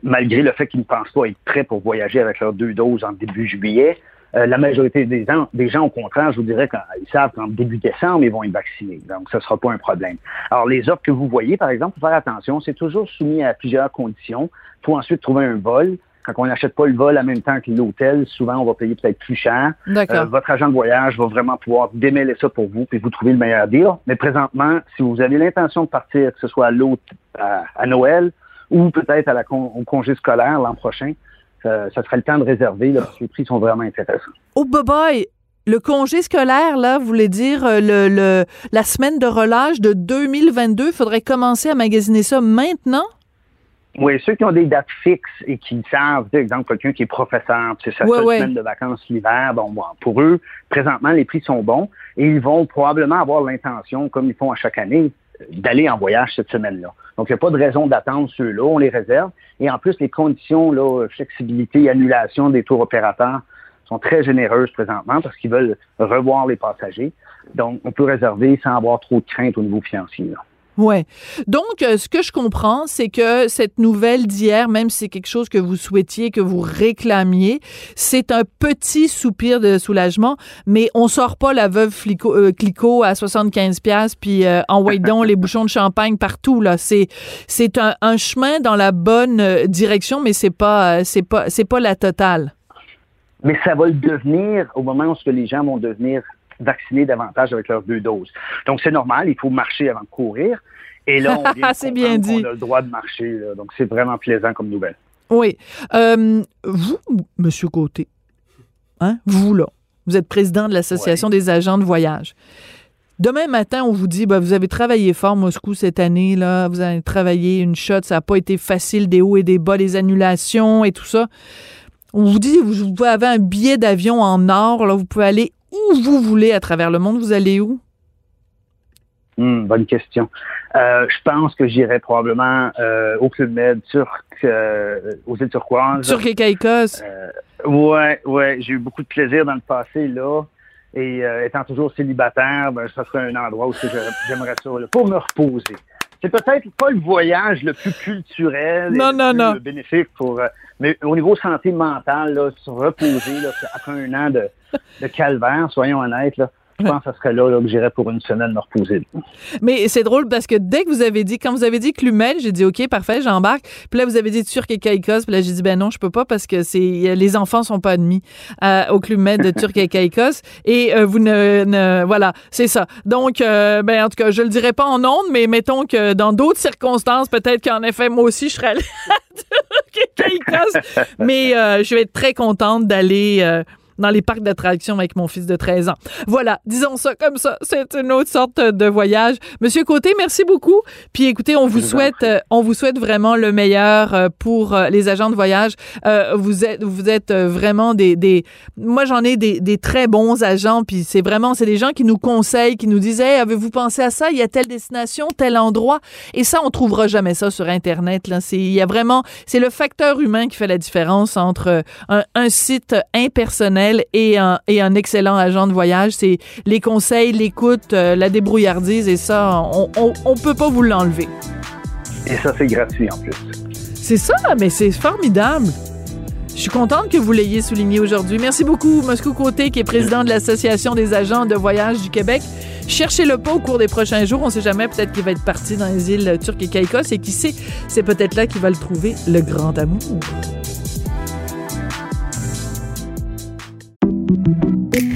malgré le fait qu'ils ne pensent pas être prêts pour voyager avec leurs deux doses en début juillet, euh, la majorité des gens, des gens, au contraire, je vous dirais qu'ils savent qu'en début décembre, ils vont être vaccinés. Donc, ce ne sera pas un problème. Alors, les offres que vous voyez, par exemple, faut faire attention, c'est toujours soumis à plusieurs conditions. Il faut ensuite trouver un vol. Quand on n'achète pas le vol en même temps que l'hôtel, souvent, on va payer peut-être plus cher. D'accord. Euh, votre agent de voyage va vraiment pouvoir démêler ça pour vous, puis vous trouver le meilleur deal. Mais présentement, si vous avez l'intention de partir, que ce soit à l'autre à, à Noël ou peut-être à la con- au congé scolaire l'an prochain, euh, ça serait le temps de réserver, là, parce que les prix sont vraiment intéressants. Oh boy, le congé scolaire là, vous voulez dire euh, le, le la semaine de relâche de 2022, faudrait commencer à magasiner ça maintenant? Oui, ceux qui ont des dates fixes et qui savent, par exemple, quelqu'un qui est professeur, puis c'est sa Ouais, seule ouais. semaine de vacances l'hiver, bon, bon, pour eux, présentement, les prix sont bons et ils vont probablement avoir l'intention, comme ils font à chaque année, d'aller en voyage cette semaine-là. Donc, il n'y a pas de raison d'attendre ceux-là, on les réserve. Et en plus, les conditions, là, flexibilité, annulation des tours opérateurs sont très généreuses présentement parce qu'ils veulent revoir les passagers. Donc, on peut réserver sans avoir trop de crainte au niveau financier. Ouais. Donc, euh, ce que je comprends, c'est que cette nouvelle d'hier, même si c'est quelque chose que vous souhaitiez, que vous réclamiez, c'est un petit soupir de soulagement, mais on sort pas la veuve Flico- euh, Clicquot à 75 pièces puis euh, en donc les bouchons de champagne partout là. C'est c'est un, un chemin dans la bonne euh, direction, mais c'est pas euh, c'est pas c'est pas la totale. mais ça va le devenir au moment où ce que les gens vont devenir vaccinés davantage avec leurs deux doses. Donc, c'est normal, il faut marcher avant de courir. Et là, on vient C'est bien dit. a le droit de marcher. là. Donc, c'est vraiment plaisant comme nouvelle. Oui. Euh, vous, Monsieur Côté, hein, vous là, vous êtes président de l'Association des agents de voyage. Demain matin, on vous dit, ben, vous avez travaillé fort Moscou cette année, là, vous avez travaillé une shot, ça n'a pas été facile, des hauts et des bas, les annulations et tout ça. On vous dit, vous, vous avez un billet d'avion en or, là, vous pouvez aller où vous voulez à travers le monde? Vous allez où? Hmm, bonne question. Euh, je pense que j'irai probablement euh, au Club Med turc, euh, aux îles turquoises. Turc et Caïcos? Euh, ouais, ouais, j'ai eu beaucoup de plaisir dans le passé là. Et euh, étant toujours célibataire, ben, ça serait un endroit où j'aimerais ça, là, pour me reposer. C'est peut-être pas le voyage le plus culturel, Non, et non, le plus non. bénéfique pour, euh, mais au niveau santé mentale, là, se reposer là, après un an de, de calvaire, soyons honnêtes, là, je pense que ce serait là, là que j'irais pour une semaine me reposer. Mais c'est drôle parce que dès que vous avez dit, quand vous avez dit Clumel, j'ai dit OK, parfait, j'embarque. Puis là, vous avez dit Turc et Caïcos. Puis là, j'ai dit ben non, je peux pas parce que c'est les enfants sont pas admis euh, au Clumel de Turc et Caïcos. Et euh, vous ne, ne- voilà, c'est ça. Donc, euh, ben en tout cas, je le dirai pas en ondes, mais mettons que dans d'autres circonstances, peut-être qu'en effet, moi aussi, je serais allée à Turc et Caïcos. Mais je vais être très contente d'aller. Dans les parcs d'attractions avec mon fils de 13 ans. Voilà, disons ça comme ça. C'est une autre sorte de voyage. Monsieur Côté, merci beaucoup. Puis écoutez, on vous souhaite, euh, on vous souhaite vraiment le meilleur euh, pour euh, les agents de voyage. Vous êtes, vous êtes vraiment des, des moi j'en ai des, des très bons agents. Puis c'est vraiment, c'est des gens qui nous conseillent, qui nous disent, hey, avez-vous pensé à ça? Il y a telle destination, tel endroit. Et ça, on trouvera jamais ça sur Internet. Là, c'est, il y a vraiment, c'est le facteur humain qui fait la différence entre un, un site impersonnel et un, et un excellent agent de voyage. C'est les conseils, l'écoute, euh, la débrouillardise et ça, on, on, on peut pas vous l'enlever. Et ça, c'est gratuit en plus. C'est ça, mais c'est formidable. Je suis contente que vous l'ayez souligné aujourd'hui. Merci beaucoup, Moscou Côté, qui est président de l'Association des agents de voyage du Québec. Cherchez-le pas au cours des prochains jours. On sait jamais, peut-être qu'il va être parti dans les îles turques et Caïcos. Et qui sait, c'est peut-être là qu'il va le trouver, le grand amour.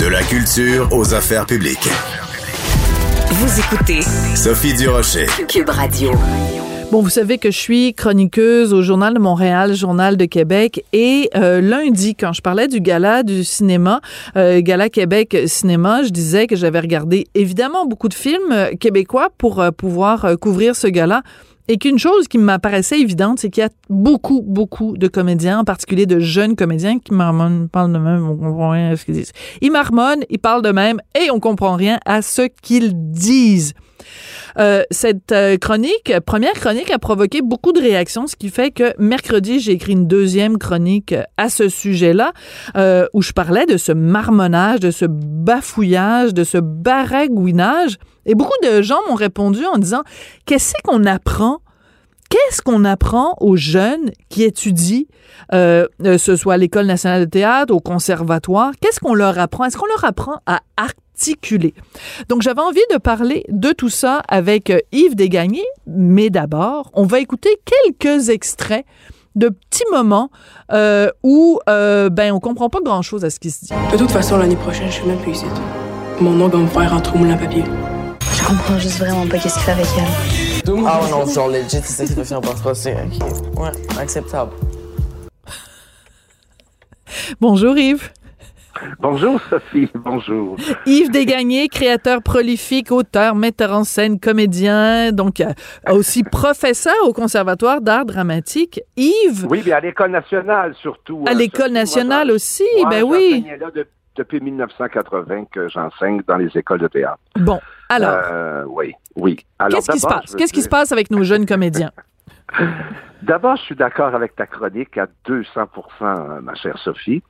De la culture aux affaires publiques. Vous écoutez Sophie Durocher. Cube Radio. Bon, vous savez que je suis chroniqueuse au Journal de Montréal, Journal de Québec. Et euh, lundi, quand je parlais du gala du cinéma, euh, Gala Québec Cinéma, je disais que j'avais regardé évidemment beaucoup de films euh, québécois pour euh, pouvoir euh, couvrir ce gala. Et qu'une chose qui m'apparaissait évidente, c'est qu'il y a beaucoup, beaucoup de comédiens, en particulier de jeunes comédiens, qui marmonnent, parlent de même, on comprend rien à ce qu'ils disent. Ils marmonnent, ils parlent de même, et on comprend rien à ce qu'ils disent. Euh, cette euh, chronique, première chronique, a provoqué beaucoup de réactions, ce qui fait que mercredi, j'ai écrit une deuxième chronique euh, à ce sujet-là, où je parlais de ce marmonnage, de ce bafouillage, de ce baragouinage. Et beaucoup de gens m'ont répondu en disant Qu'est-ce qu'on apprend? Qu'est-ce qu'on apprend aux jeunes qui étudient, euh, ce soit à l'École nationale de théâtre, au conservatoire? Qu'est-ce qu'on leur apprend? Est-ce qu'on leur apprend à Donc, j'avais envie de parler de tout ça avec euh, Yves Desgagnés, mais d'abord, on va écouter quelques extraits de petits moments euh, où euh, ben on comprend pas grand-chose à ce qui se dit. De toute façon, l'année prochaine, je suis même plus ici. Mon nom va me faire entre au moulin à papier. Je comprends juste vraiment pas qu'est-ce qu'il fait avec elle. Ah ouais, non, genre legit, c'est ça qui va finir par se passer. Ok. Ouais, acceptable. Bonjour Yves. Bonjour Sophie, bonjour. Yves Desgagnés, créateur prolifique, auteur, metteur en scène, comédien, donc euh, aussi professeur au Conservatoire d'art dramatique. Yves, Oui, mais à l'École nationale surtout. à euh, l'École nationale moi, aussi, j'en- ben moi, oui. là de- depuis 1980 que j'enseigne dans les écoles de théâtre. Bon, alors, Euh, oui, oui. Qu'est-ce qui se passe? Qu'est-ce qui se passe avec nos jeunes comédiens? D'abord, je suis d'accord avec ta chronique à 200% euh, ma chère Sophie.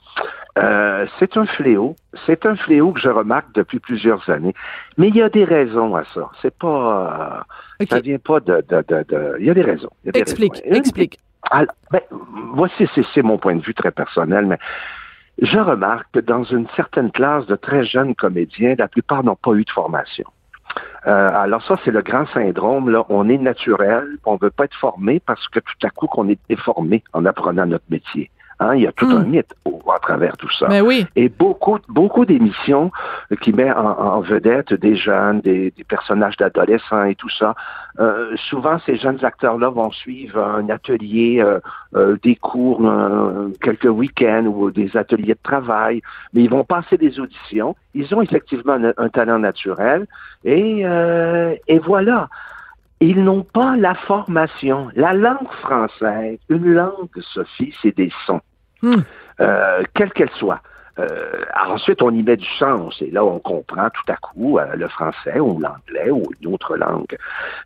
Euh, c'est un fléau. C'est un fléau que je remarque depuis plusieurs années. Mais il y a des raisons à ça. C'est pas... euh, Ça vient pas de... de, de, de- Il y a des raisons. Il y a des Explique, raisons. Explique. Alors, ben, voici, c'est, mon point de vue très personnel, mais je remarque que dans une certaine classe de très jeunes comédiens, la plupart n'ont pas eu de formation. Euh, alors ça, c'est le grand syndrome. Là, on est naturel, on veut pas être formé parce que tout à coup, qu'on est déformé en apprenant notre métier. Hein, il y a tout un mythe au- à travers tout ça. Mais oui. Et beaucoup, beaucoup d'émissions qui mettent en, en vedette des jeunes, des, des personnages d'adolescents et tout ça. Euh, souvent, ces jeunes acteurs-là vont suivre un atelier, euh, euh, des cours, euh, quelques week-ends ou des ateliers de travail, mais ils vont passer des auditions. Ils ont effectivement un, un talent naturel et, euh, et voilà. Ils n'ont pas la formation. La langue française, une langue, Sophie, c'est des sons Hmm. euh, quelle qu'elle soit. Euh, ensuite, on y met du sens. Et là, on comprend tout à coup euh, le français ou l'anglais ou une autre langue.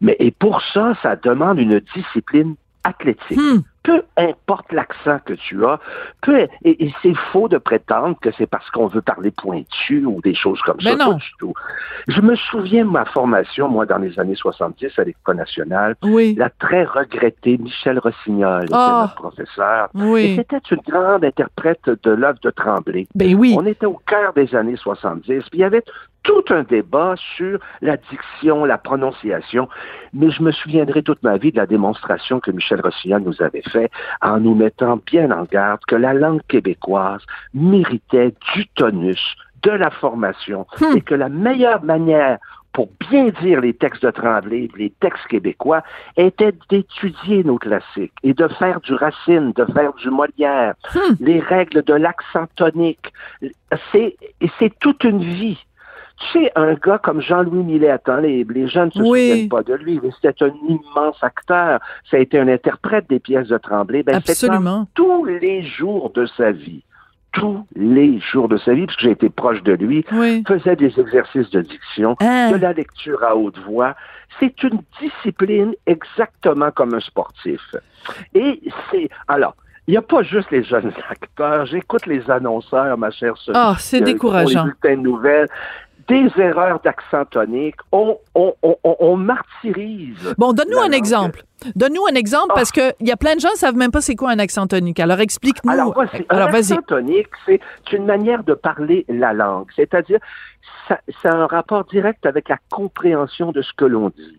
Mais et pour ça, ça demande une discipline athlétique. Peu importe l'accent que tu as, peu, et, et c'est faux de prétendre que c'est parce qu'on veut parler pointu ou des choses comme Mais ça. non. Pas du tout. Je me souviens de ma formation, moi, dans les années 70 à l'École nationale. Oui. La très regrettée Michel Rossignol était Ah. notre professeur. Oui. Et c'était une grande interprète de l'œuvre de Tremblay. Ben oui. On était au cœur des années 70. Puis il y avait tout un débat sur la diction, la prononciation. Mais je me souviendrai toute ma vie de la démonstration que Michel Rossignol nous avait fait en nous mettant bien en garde que la langue québécoise méritait du tonus, de la formation, et que la meilleure manière pour bien dire les textes de Tremblay, les textes québécois, était d'étudier nos classiques et de faire du Racine, de faire du Molière, les règles de l'accent tonique. C'est toute une vie. Tu sais, un gars comme Jean-Louis Millet, attends, les, les jeunes ne se Oui. souviennent pas de lui, mais c'était un immense acteur. Ça a été un interprète des pièces de Tremblay. Ben, c'est Absolument. tous les jours de sa vie tous les jours de sa vie, parce que j'ai été proche de lui, faisait des exercices de diction, Ah. de la lecture à haute voix. C'est une discipline exactement comme un sportif. Et c'est... Alors, il n'y a pas juste les jeunes acteurs. J'écoute les annonceurs, ma chère Sophie. Ah, c'est qui font décourageant. Les bulletins de nouvelles. Des erreurs d'accent tonique. On, on, on, on- on martyrise. Bon, donne-nous un exemple. Donne-nous un exemple parce que il y a plein de gens qui savent même pas c'est quoi un accent tonique. Alors explique-nous. Alors, voici. Alors un accent tonique, c'est une manière de parler la langue. C'est-à-dire, ça, ça a un rapport direct avec la compréhension de ce que l'on dit.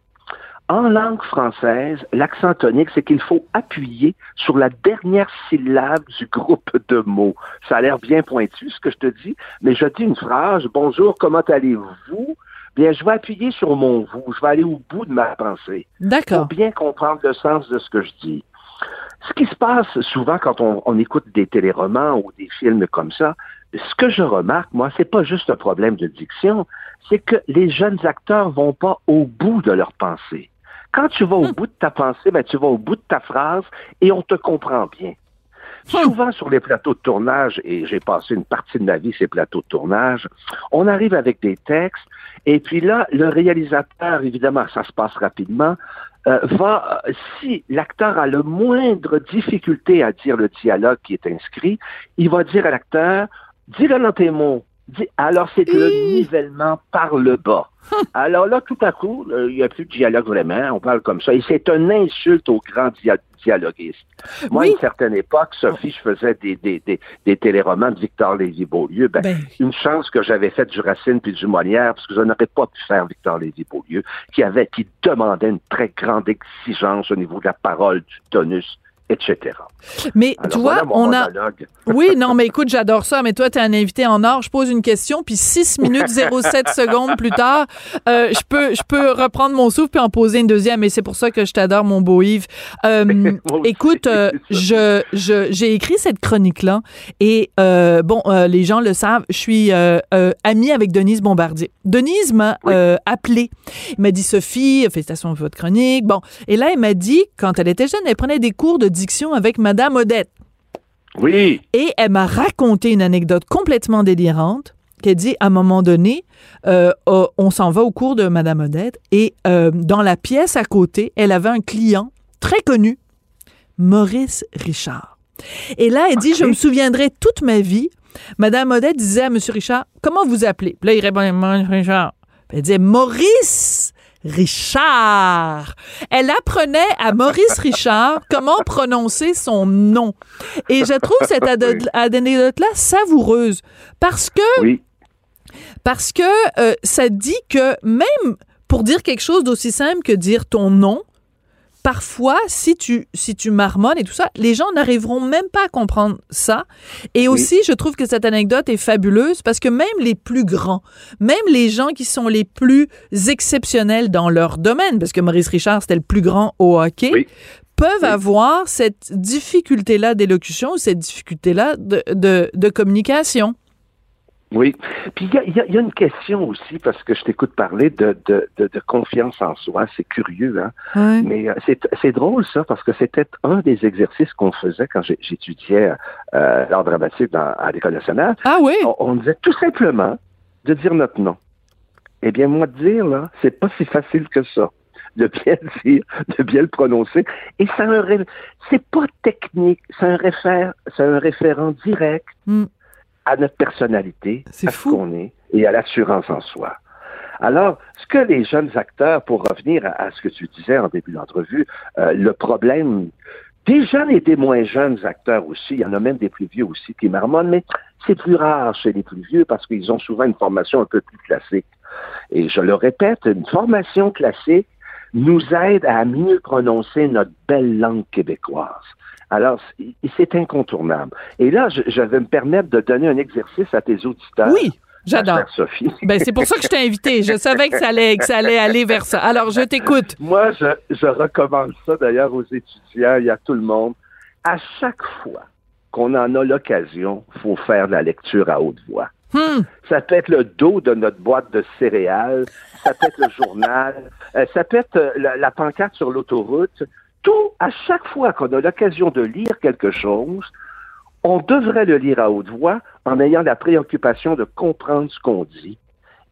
En langue française, l'accent tonique, c'est qu'il faut appuyer sur la dernière syllabe du groupe de mots. Ça a l'air bien pointu, ce que je te dis, mais je dis une phrase, bonjour, comment allez-vous? Bien, je vais appuyer sur mon vous. Je vais aller au bout de ma pensée. D'accord. Pour bien comprendre le sens de ce que je dis. Ce qui se passe souvent quand on, on écoute des téléromans ou des films comme ça, ce que je remarque, moi, c'est pas juste un problème de diction, c'est que les jeunes acteurs vont pas au bout de leur pensée. Quand tu vas au bout de ta pensée, ben, tu vas au bout de ta phrase et on te comprend bien. Souvent sur les plateaux de tournage, et j'ai passé une partie de ma vie ces plateaux de tournage, on arrive avec des textes, et puis là, le réalisateur, évidemment, ça se passe rapidement, euh, va, euh, si l'acteur a le moindre difficulté à dire le dialogue qui est inscrit, il va dire à l'acteur, dis-le dans tes mots. Alors, c'est le nivellement par le bas. Alors là, tout à coup, euh, il n'y a plus de dialogue vraiment, on parle comme ça. Et c'est une insulte aux grands dia- dialoguistes. Moi, à une certaine époque, Sophie, je faisais des, des, des, des téléromans de Victor Lévy-Beaulieu. Ben, Une chance que j'avais fait du Racine puis du Molière, parce que je n'aurais pas pu faire Victor Lévy-Beaulieu, qui avait, qui demandait une très grande exigence au niveau de la parole, du tonus, etc. Mais Alors, tu vois, voilà mon on a. Oui, non, mais écoute, j'adore ça. Mais toi, tu es un invité en or. Je pose une question, puis 6 minutes 07 secondes plus tard, euh, je peux je peux reprendre mon souffle puis en poser une deuxième. Et c'est pour ça que je t'adore, mon beau Yves. Euh, écoute, euh, je je- j'ai écrit cette chronique-là. Et euh, bon, les gens le savent, je suis amie avec Denise Bombardier. Denise m'a euh, appelé. M'a dit, Sophie, félicitations pour votre chronique. Bon, et là, elle m'a dit, quand elle était jeune, elle prenait des cours de avec Madame Odette. Oui. Et elle m'a raconté une anecdote complètement délirante qu'elle dit à un moment donné, euh, euh, on s'en va au cours de Madame Odette et euh, dans la pièce à côté, elle avait un client très connu, Maurice Richard. Et là, elle dit, je me souviendrai toute ma vie. Madame Odette disait à Monsieur Richard, comment vous appelez? Puis là, il répondait, Maurice Richard. Puis elle disait, Maurice Richard. Elle apprenait à Maurice Richard comment prononcer son nom. Et je trouve cette anecdote-là savoureuse parce que parce que euh, ça dit que même pour dire quelque chose d'aussi simple que dire ton nom, parfois, si tu, si tu marmonnes et tout ça, les gens n'arriveront même pas à comprendre ça. Et aussi, je trouve que cette anecdote est fabuleuse parce que même les plus grands, même les gens qui sont les plus exceptionnels dans leur domaine, parce que Maurice Richard, c'était le plus grand au hockey, peuvent avoir cette difficulté-là d'élocution ou cette difficulté-là de, de, de communication. Oui. Puis il y a, y a- y a une question aussi, parce que je t'écoute parler de, de, de, de confiance en soi. C'est curieux, hein? Mais euh, c'est c'est drôle, ça, parce que c'était un des exercices qu'on faisait quand j'étudiais euh, l'art dramatique dans- à l'École nationale. Ah oui? On, on disait tout simplement de dire notre nom. Eh bien, moi, de dire, là, c'est pas si facile que ça. De bien le dire, de bien le prononcer. Et c'est un c'est pas technique, c'est un réfère, c'est un référent direct Hmm. À notre personnalité, à ce qu'on est et à l'assurance en soi. Alors, ce que les jeunes acteurs, pour revenir à, à ce que tu disais en début d'entrevue, euh, le problème des jeunes et des moins jeunes acteurs aussi, il y en a même des plus vieux aussi qui marmonnent, mais c'est plus rare chez les plus vieux parce qu'ils ont souvent une formation un peu plus classique. Et je le répète, une formation classique nous aide à mieux prononcer notre belle langue québécoise. Alors, c'est- incontournable. Et là, je, je vais me permettre de donner un exercice à tes auditeurs. Oui, j'adore. Sophie. Ben, c'est pour ça que je t'ai invité. Je savais que ça allait, que ça allait aller vers ça. Alors, je t'écoute. Moi, je, je recommande ça d'ailleurs aux étudiants et à tout le monde. À chaque fois qu'on en a l'occasion, faut faire la lecture à haute voix. Hmm. Ça peut être le dos de notre boîte de céréales, ça peut être le journal, euh, ça peut être euh, la, la pancarte sur l'autoroute. Tout, à chaque fois qu'on a l'occasion de lire quelque chose, on devrait le lire à haute voix en ayant la préoccupation de comprendre ce qu'on dit.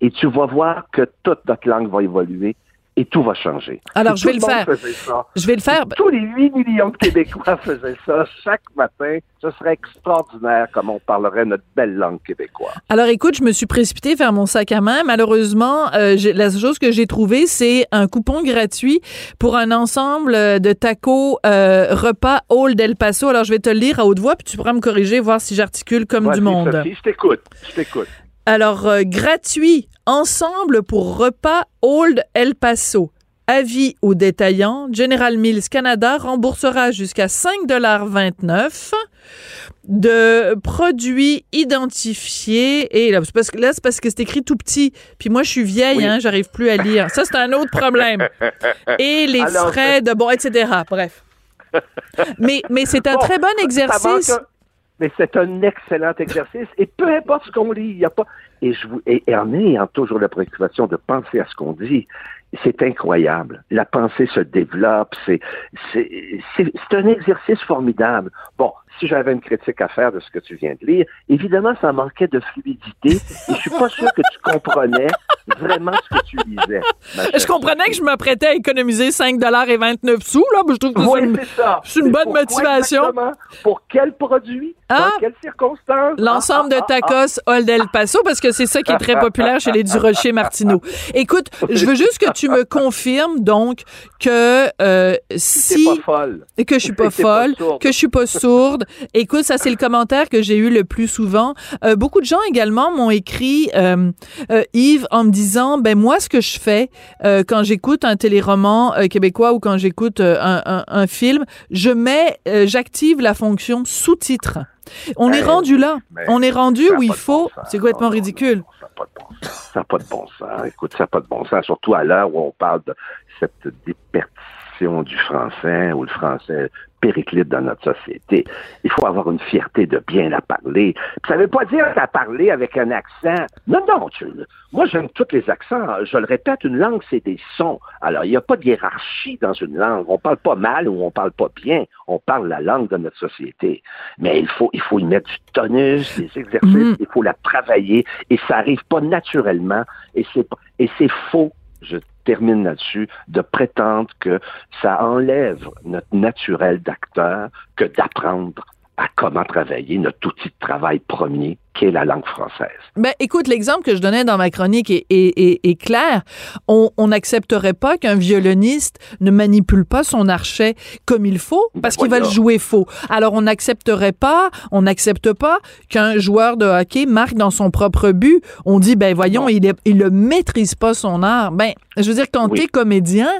Et tu vas voir que toute notre langue va évoluer et tout va changer. Alors, je vais le faire. ça, Je vais le faire. tous les 8 millions de Québécois faisaient ça chaque matin, ce serait extraordinaire comme on parlerait notre belle langue québécoise. Alors écoute, je me suis précipitée vers mon sac à main. Malheureusement, euh, la chose que j'ai trouvée, c'est un coupon gratuit pour un ensemble euh, de tacos euh, repas Old El Paso. Alors je vais te le lire à haute voix, puis tu pourras me corriger, voir si j'articule comme du monde. Sophie, je t'écoute. Je t'écoute. Alors, euh, gratuit, ensemble pour repas Old El Paso. Avis aux détaillants, General Mills Canada remboursera jusqu'à 5,29 de produits identifiés. Et là, c'est parce que, là, c'est parce que c'est écrit tout petit. Puis moi, je suis vieille, Oui. hein, j'arrive plus à lire. Ça, c'est un autre problème. Et les Alors, frais de bon, etc. Bref. Mais, mais c'est un Bon, très bon ça exercice. manque Mais c'est un excellent exercice. Et peu importe ce qu'on lit, il n'y a pas. Et, je vous... et, et en ayant toujours la préoccupation de penser à ce qu'on dit, c'est incroyable. La pensée se développe. C'est, c'est, c'est, c'est un exercice formidable. Bon, si j'avais une critique à faire de ce que tu viens de lire, évidemment, ça manquait de fluidité. Et je suis pas sûr que tu comprenais vraiment ce que tu lisais. Je comprenais que je m'apprêtais à économiser 5,29 sous, là? mais Je trouve que Oui, c'est une, c'est ça. c'est une bonne motivation. exactement? Pour quel produit? Ah! Dans quelles circonstances? L'ensemble Ah, de ah, ah, tacos Old El Paso, parce que c'est ça qui est très populaire chez les Durocher Martineau. Écoute, je veux juste que tu me confirmes, donc, que euh, si... pas folle. Que je suis pas folle, que je suis pas sourde. Écoute, ça c'est le commentaire que j'ai eu le plus souvent. Euh, beaucoup de gens également m'ont écrit euh, euh, Yves en me disant ben moi ce que je fais euh, quand j'écoute un téléroman québécois ou quand j'écoute un, un- un film, je mets euh, j'active la fonction sous-titres. On est Eh rendu là. On est rendu ça où il pas de faut. C'est complètement ridicule. Ça n'a pas de bon sens. Écoute, ça n'a pas de bon sens, surtout à l'heure où on parle de cette déperdition du français, où le français périclite dans notre société. Il faut avoir une fierté de bien la parler. Puis ça ne veut pas dire la parler avec un accent. Non, non, tu- moi j'aime tous les accents. Je le répète, une langue, c'est des sons. Alors, il n'y a pas de hiérarchie dans une langue. On parle pas mal ou on parle pas bien. On parle la langue de notre société. Mais il faut, il faut y mettre du tonus, des exercices, Mhm. il faut la travailler et ça arrive pas naturellement et c'est pas- et c'est faux. Je termine là-dessus de prétendre que ça enlève notre naturel d'acteur que d'apprendre à comment travailler notre outil de travail premier qui est la langue française. Ben, écoute, l'exemple que je donnais dans ma chronique est, est- est- est clair. On n'accepterait pas qu'un violoniste ne manipule pas son archet comme il faut parce qu'il va le jouer faux. Alors, on n'accepterait pas, on n'accepte pas qu'un joueur de hockey marque dans son propre but. On dit, ben voyons, il, ne maîtrise pas son art. Ben, je veux dire, quand Oui. t'es comédien,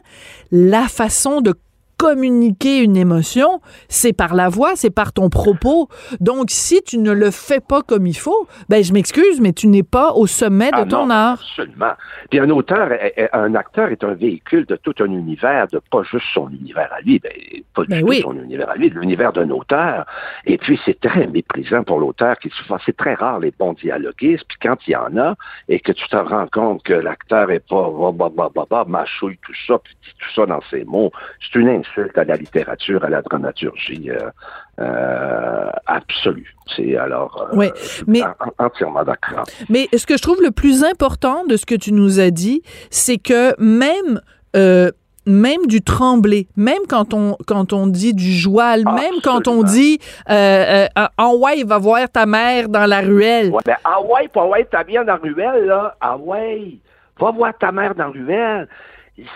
la façon de communiquer une émotion, c'est par la voix, c'est par ton propos. Donc, si tu ne le fais pas comme il faut, ben je m'excuse, mais tu n'es pas au sommet de Ah ton non, art. Absolument. Puis un auteur, est- est- un acteur est un véhicule de tout un univers, de pas juste son univers à lui, ben, pas du Ben tout oui. son univers à lui, de l'univers d'un auteur. Et puis c'est très méprisant pour l'auteur qui souvent c'est très rare les bons dialoguistes. Puis quand il y en a et que tu te rends compte que l'acteur est pas bah, bah, bah, bah, bah, mâchouille tout ça, puis dit tout ça dans ses mots, c'est une insulte à la littérature, à la dramaturgie. euh, euh, absolue. C'est alors euh, Oui, mais- en- entièrement d'accord. Mais ce que je trouve le plus important de ce que tu nous as dit, c'est que même même du tremblé, même quand on quand on dit du joual, même quand on dit euh, euh, en ouais, il va voir ta mère dans la ruelle. Ouais, ben, ah ouais, pas ouais, t'as bien dans la ruelle, là. Ah ouais, va voir ta mère dans la ruelle.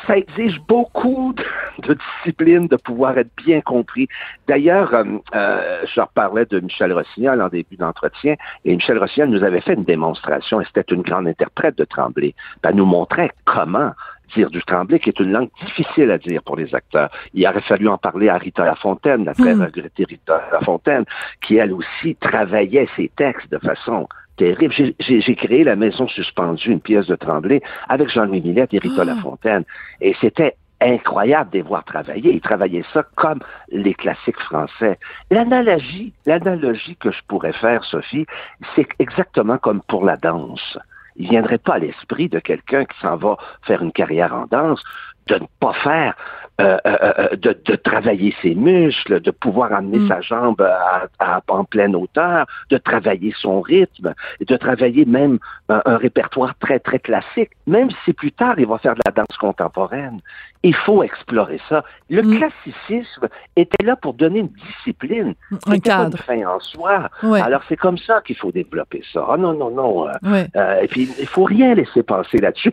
Ça exige beaucoup de, de discipline, de pouvoir être bien compris. D'ailleurs, euh, euh, je reparlais de Michel Rossignol en début d'entretien, et Michel Rossignol nous avait fait une démonstration, et c'était une grande interprète de Tremblay. Ben, elle nous montrait comment dire du Tremblay, qui est une langue difficile à dire pour les acteurs. Il aurait fallu en parler à Rita Lafontaine, la très regrettée Rita Lafontaine, qui elle aussi travaillait ses textes de façon terrible. J'ai- créé La Maison suspendue, une pièce de Tremblay, avec Jean-Louis Millette et Rita Lafontaine. Et c'était incroyable de les voir travailler. Ils travaillaient ça comme les classiques français. L'analogie, l'analogie que je pourrais faire, Sophie, c'est exactement comme pour la danse. Il viendrait pas à l'esprit de quelqu'un qui s'en va faire une carrière en danse de ne pas faire, euh, euh, euh, de, de travailler ses muscles, de pouvoir amener sa jambe à, à- en pleine hauteur, de travailler son rythme, et de travailler même un, un répertoire très, très classique, même si plus tard il va faire de la danse contemporaine. Il faut explorer ça. Le classicisme était là pour donner une discipline. Un C'était pas cadre. une fin en soi. Ouais. Alors c'est comme ça qu'il faut développer ça. Ah non, non, non. euh, Ouais. euh, et puis, il faut rien laisser passer là-dessus.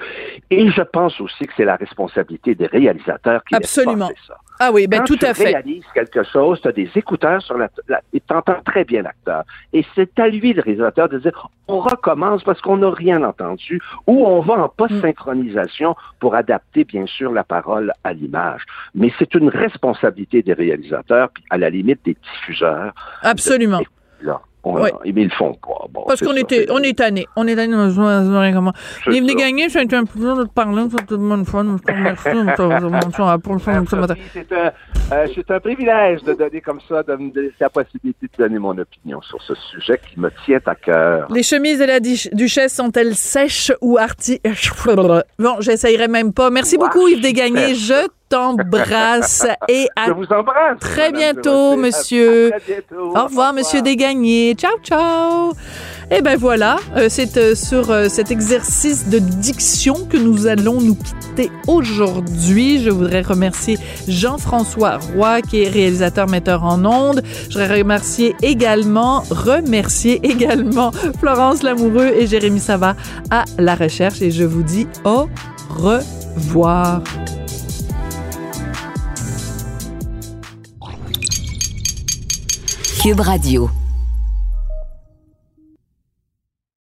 Et je pense aussi que c'est la responsabilité des réalisateurs qui laissent Absolument. ça. Ah oui, ben Quand tout tu à fait. réalises quelque chose, tu as des écouteurs sur la, la et tu entends très bien l'acteur. Et c'est à lui, le réalisateur, de dire on recommence parce qu'on n'a rien entendu ou on va en post-synchronisation pour adapter, bien sûr, la parole à l'image. Mais c'est une responsabilité des réalisateurs, puis à la limite des diffuseurs. Absolument. On, Ouais. Mais ils le font pas. Bon, Parce c'est qu'on était, c'est- on est tanné. On est tanné. C'est Il est venu gagner, ça a été un plaisir de te parler. Ça a été une bonne fois. Merci. C'est un, euh, c'est un privilège de donner comme ça, de me laisser la possibilité de donner mon opinion sur ce sujet qui me tient à cœur. Les chemises de la duchesse sont-elles sèches ou arti... Bon, j'essayerai même pas. Merci beaucoup, Yves Desgagnés. Je t'embrasse et à Je vous embrasse. très bientôt, monsieur. À très bientôt. Au revoir, monsieur Desgagnés. Ciao, ciao. Et ben voilà, euh, c'est euh, sur euh, cet exercice de diction que nous allons nous quitter aujourd'hui. Je voudrais remercier Jean-François Roy, qui est réalisateur metteur en ondes. Je voudrais remercier également, remercier également Florence Lamoureux et Jérémy Sava à la recherche. Et je vous dis au revoir. Cube Radio.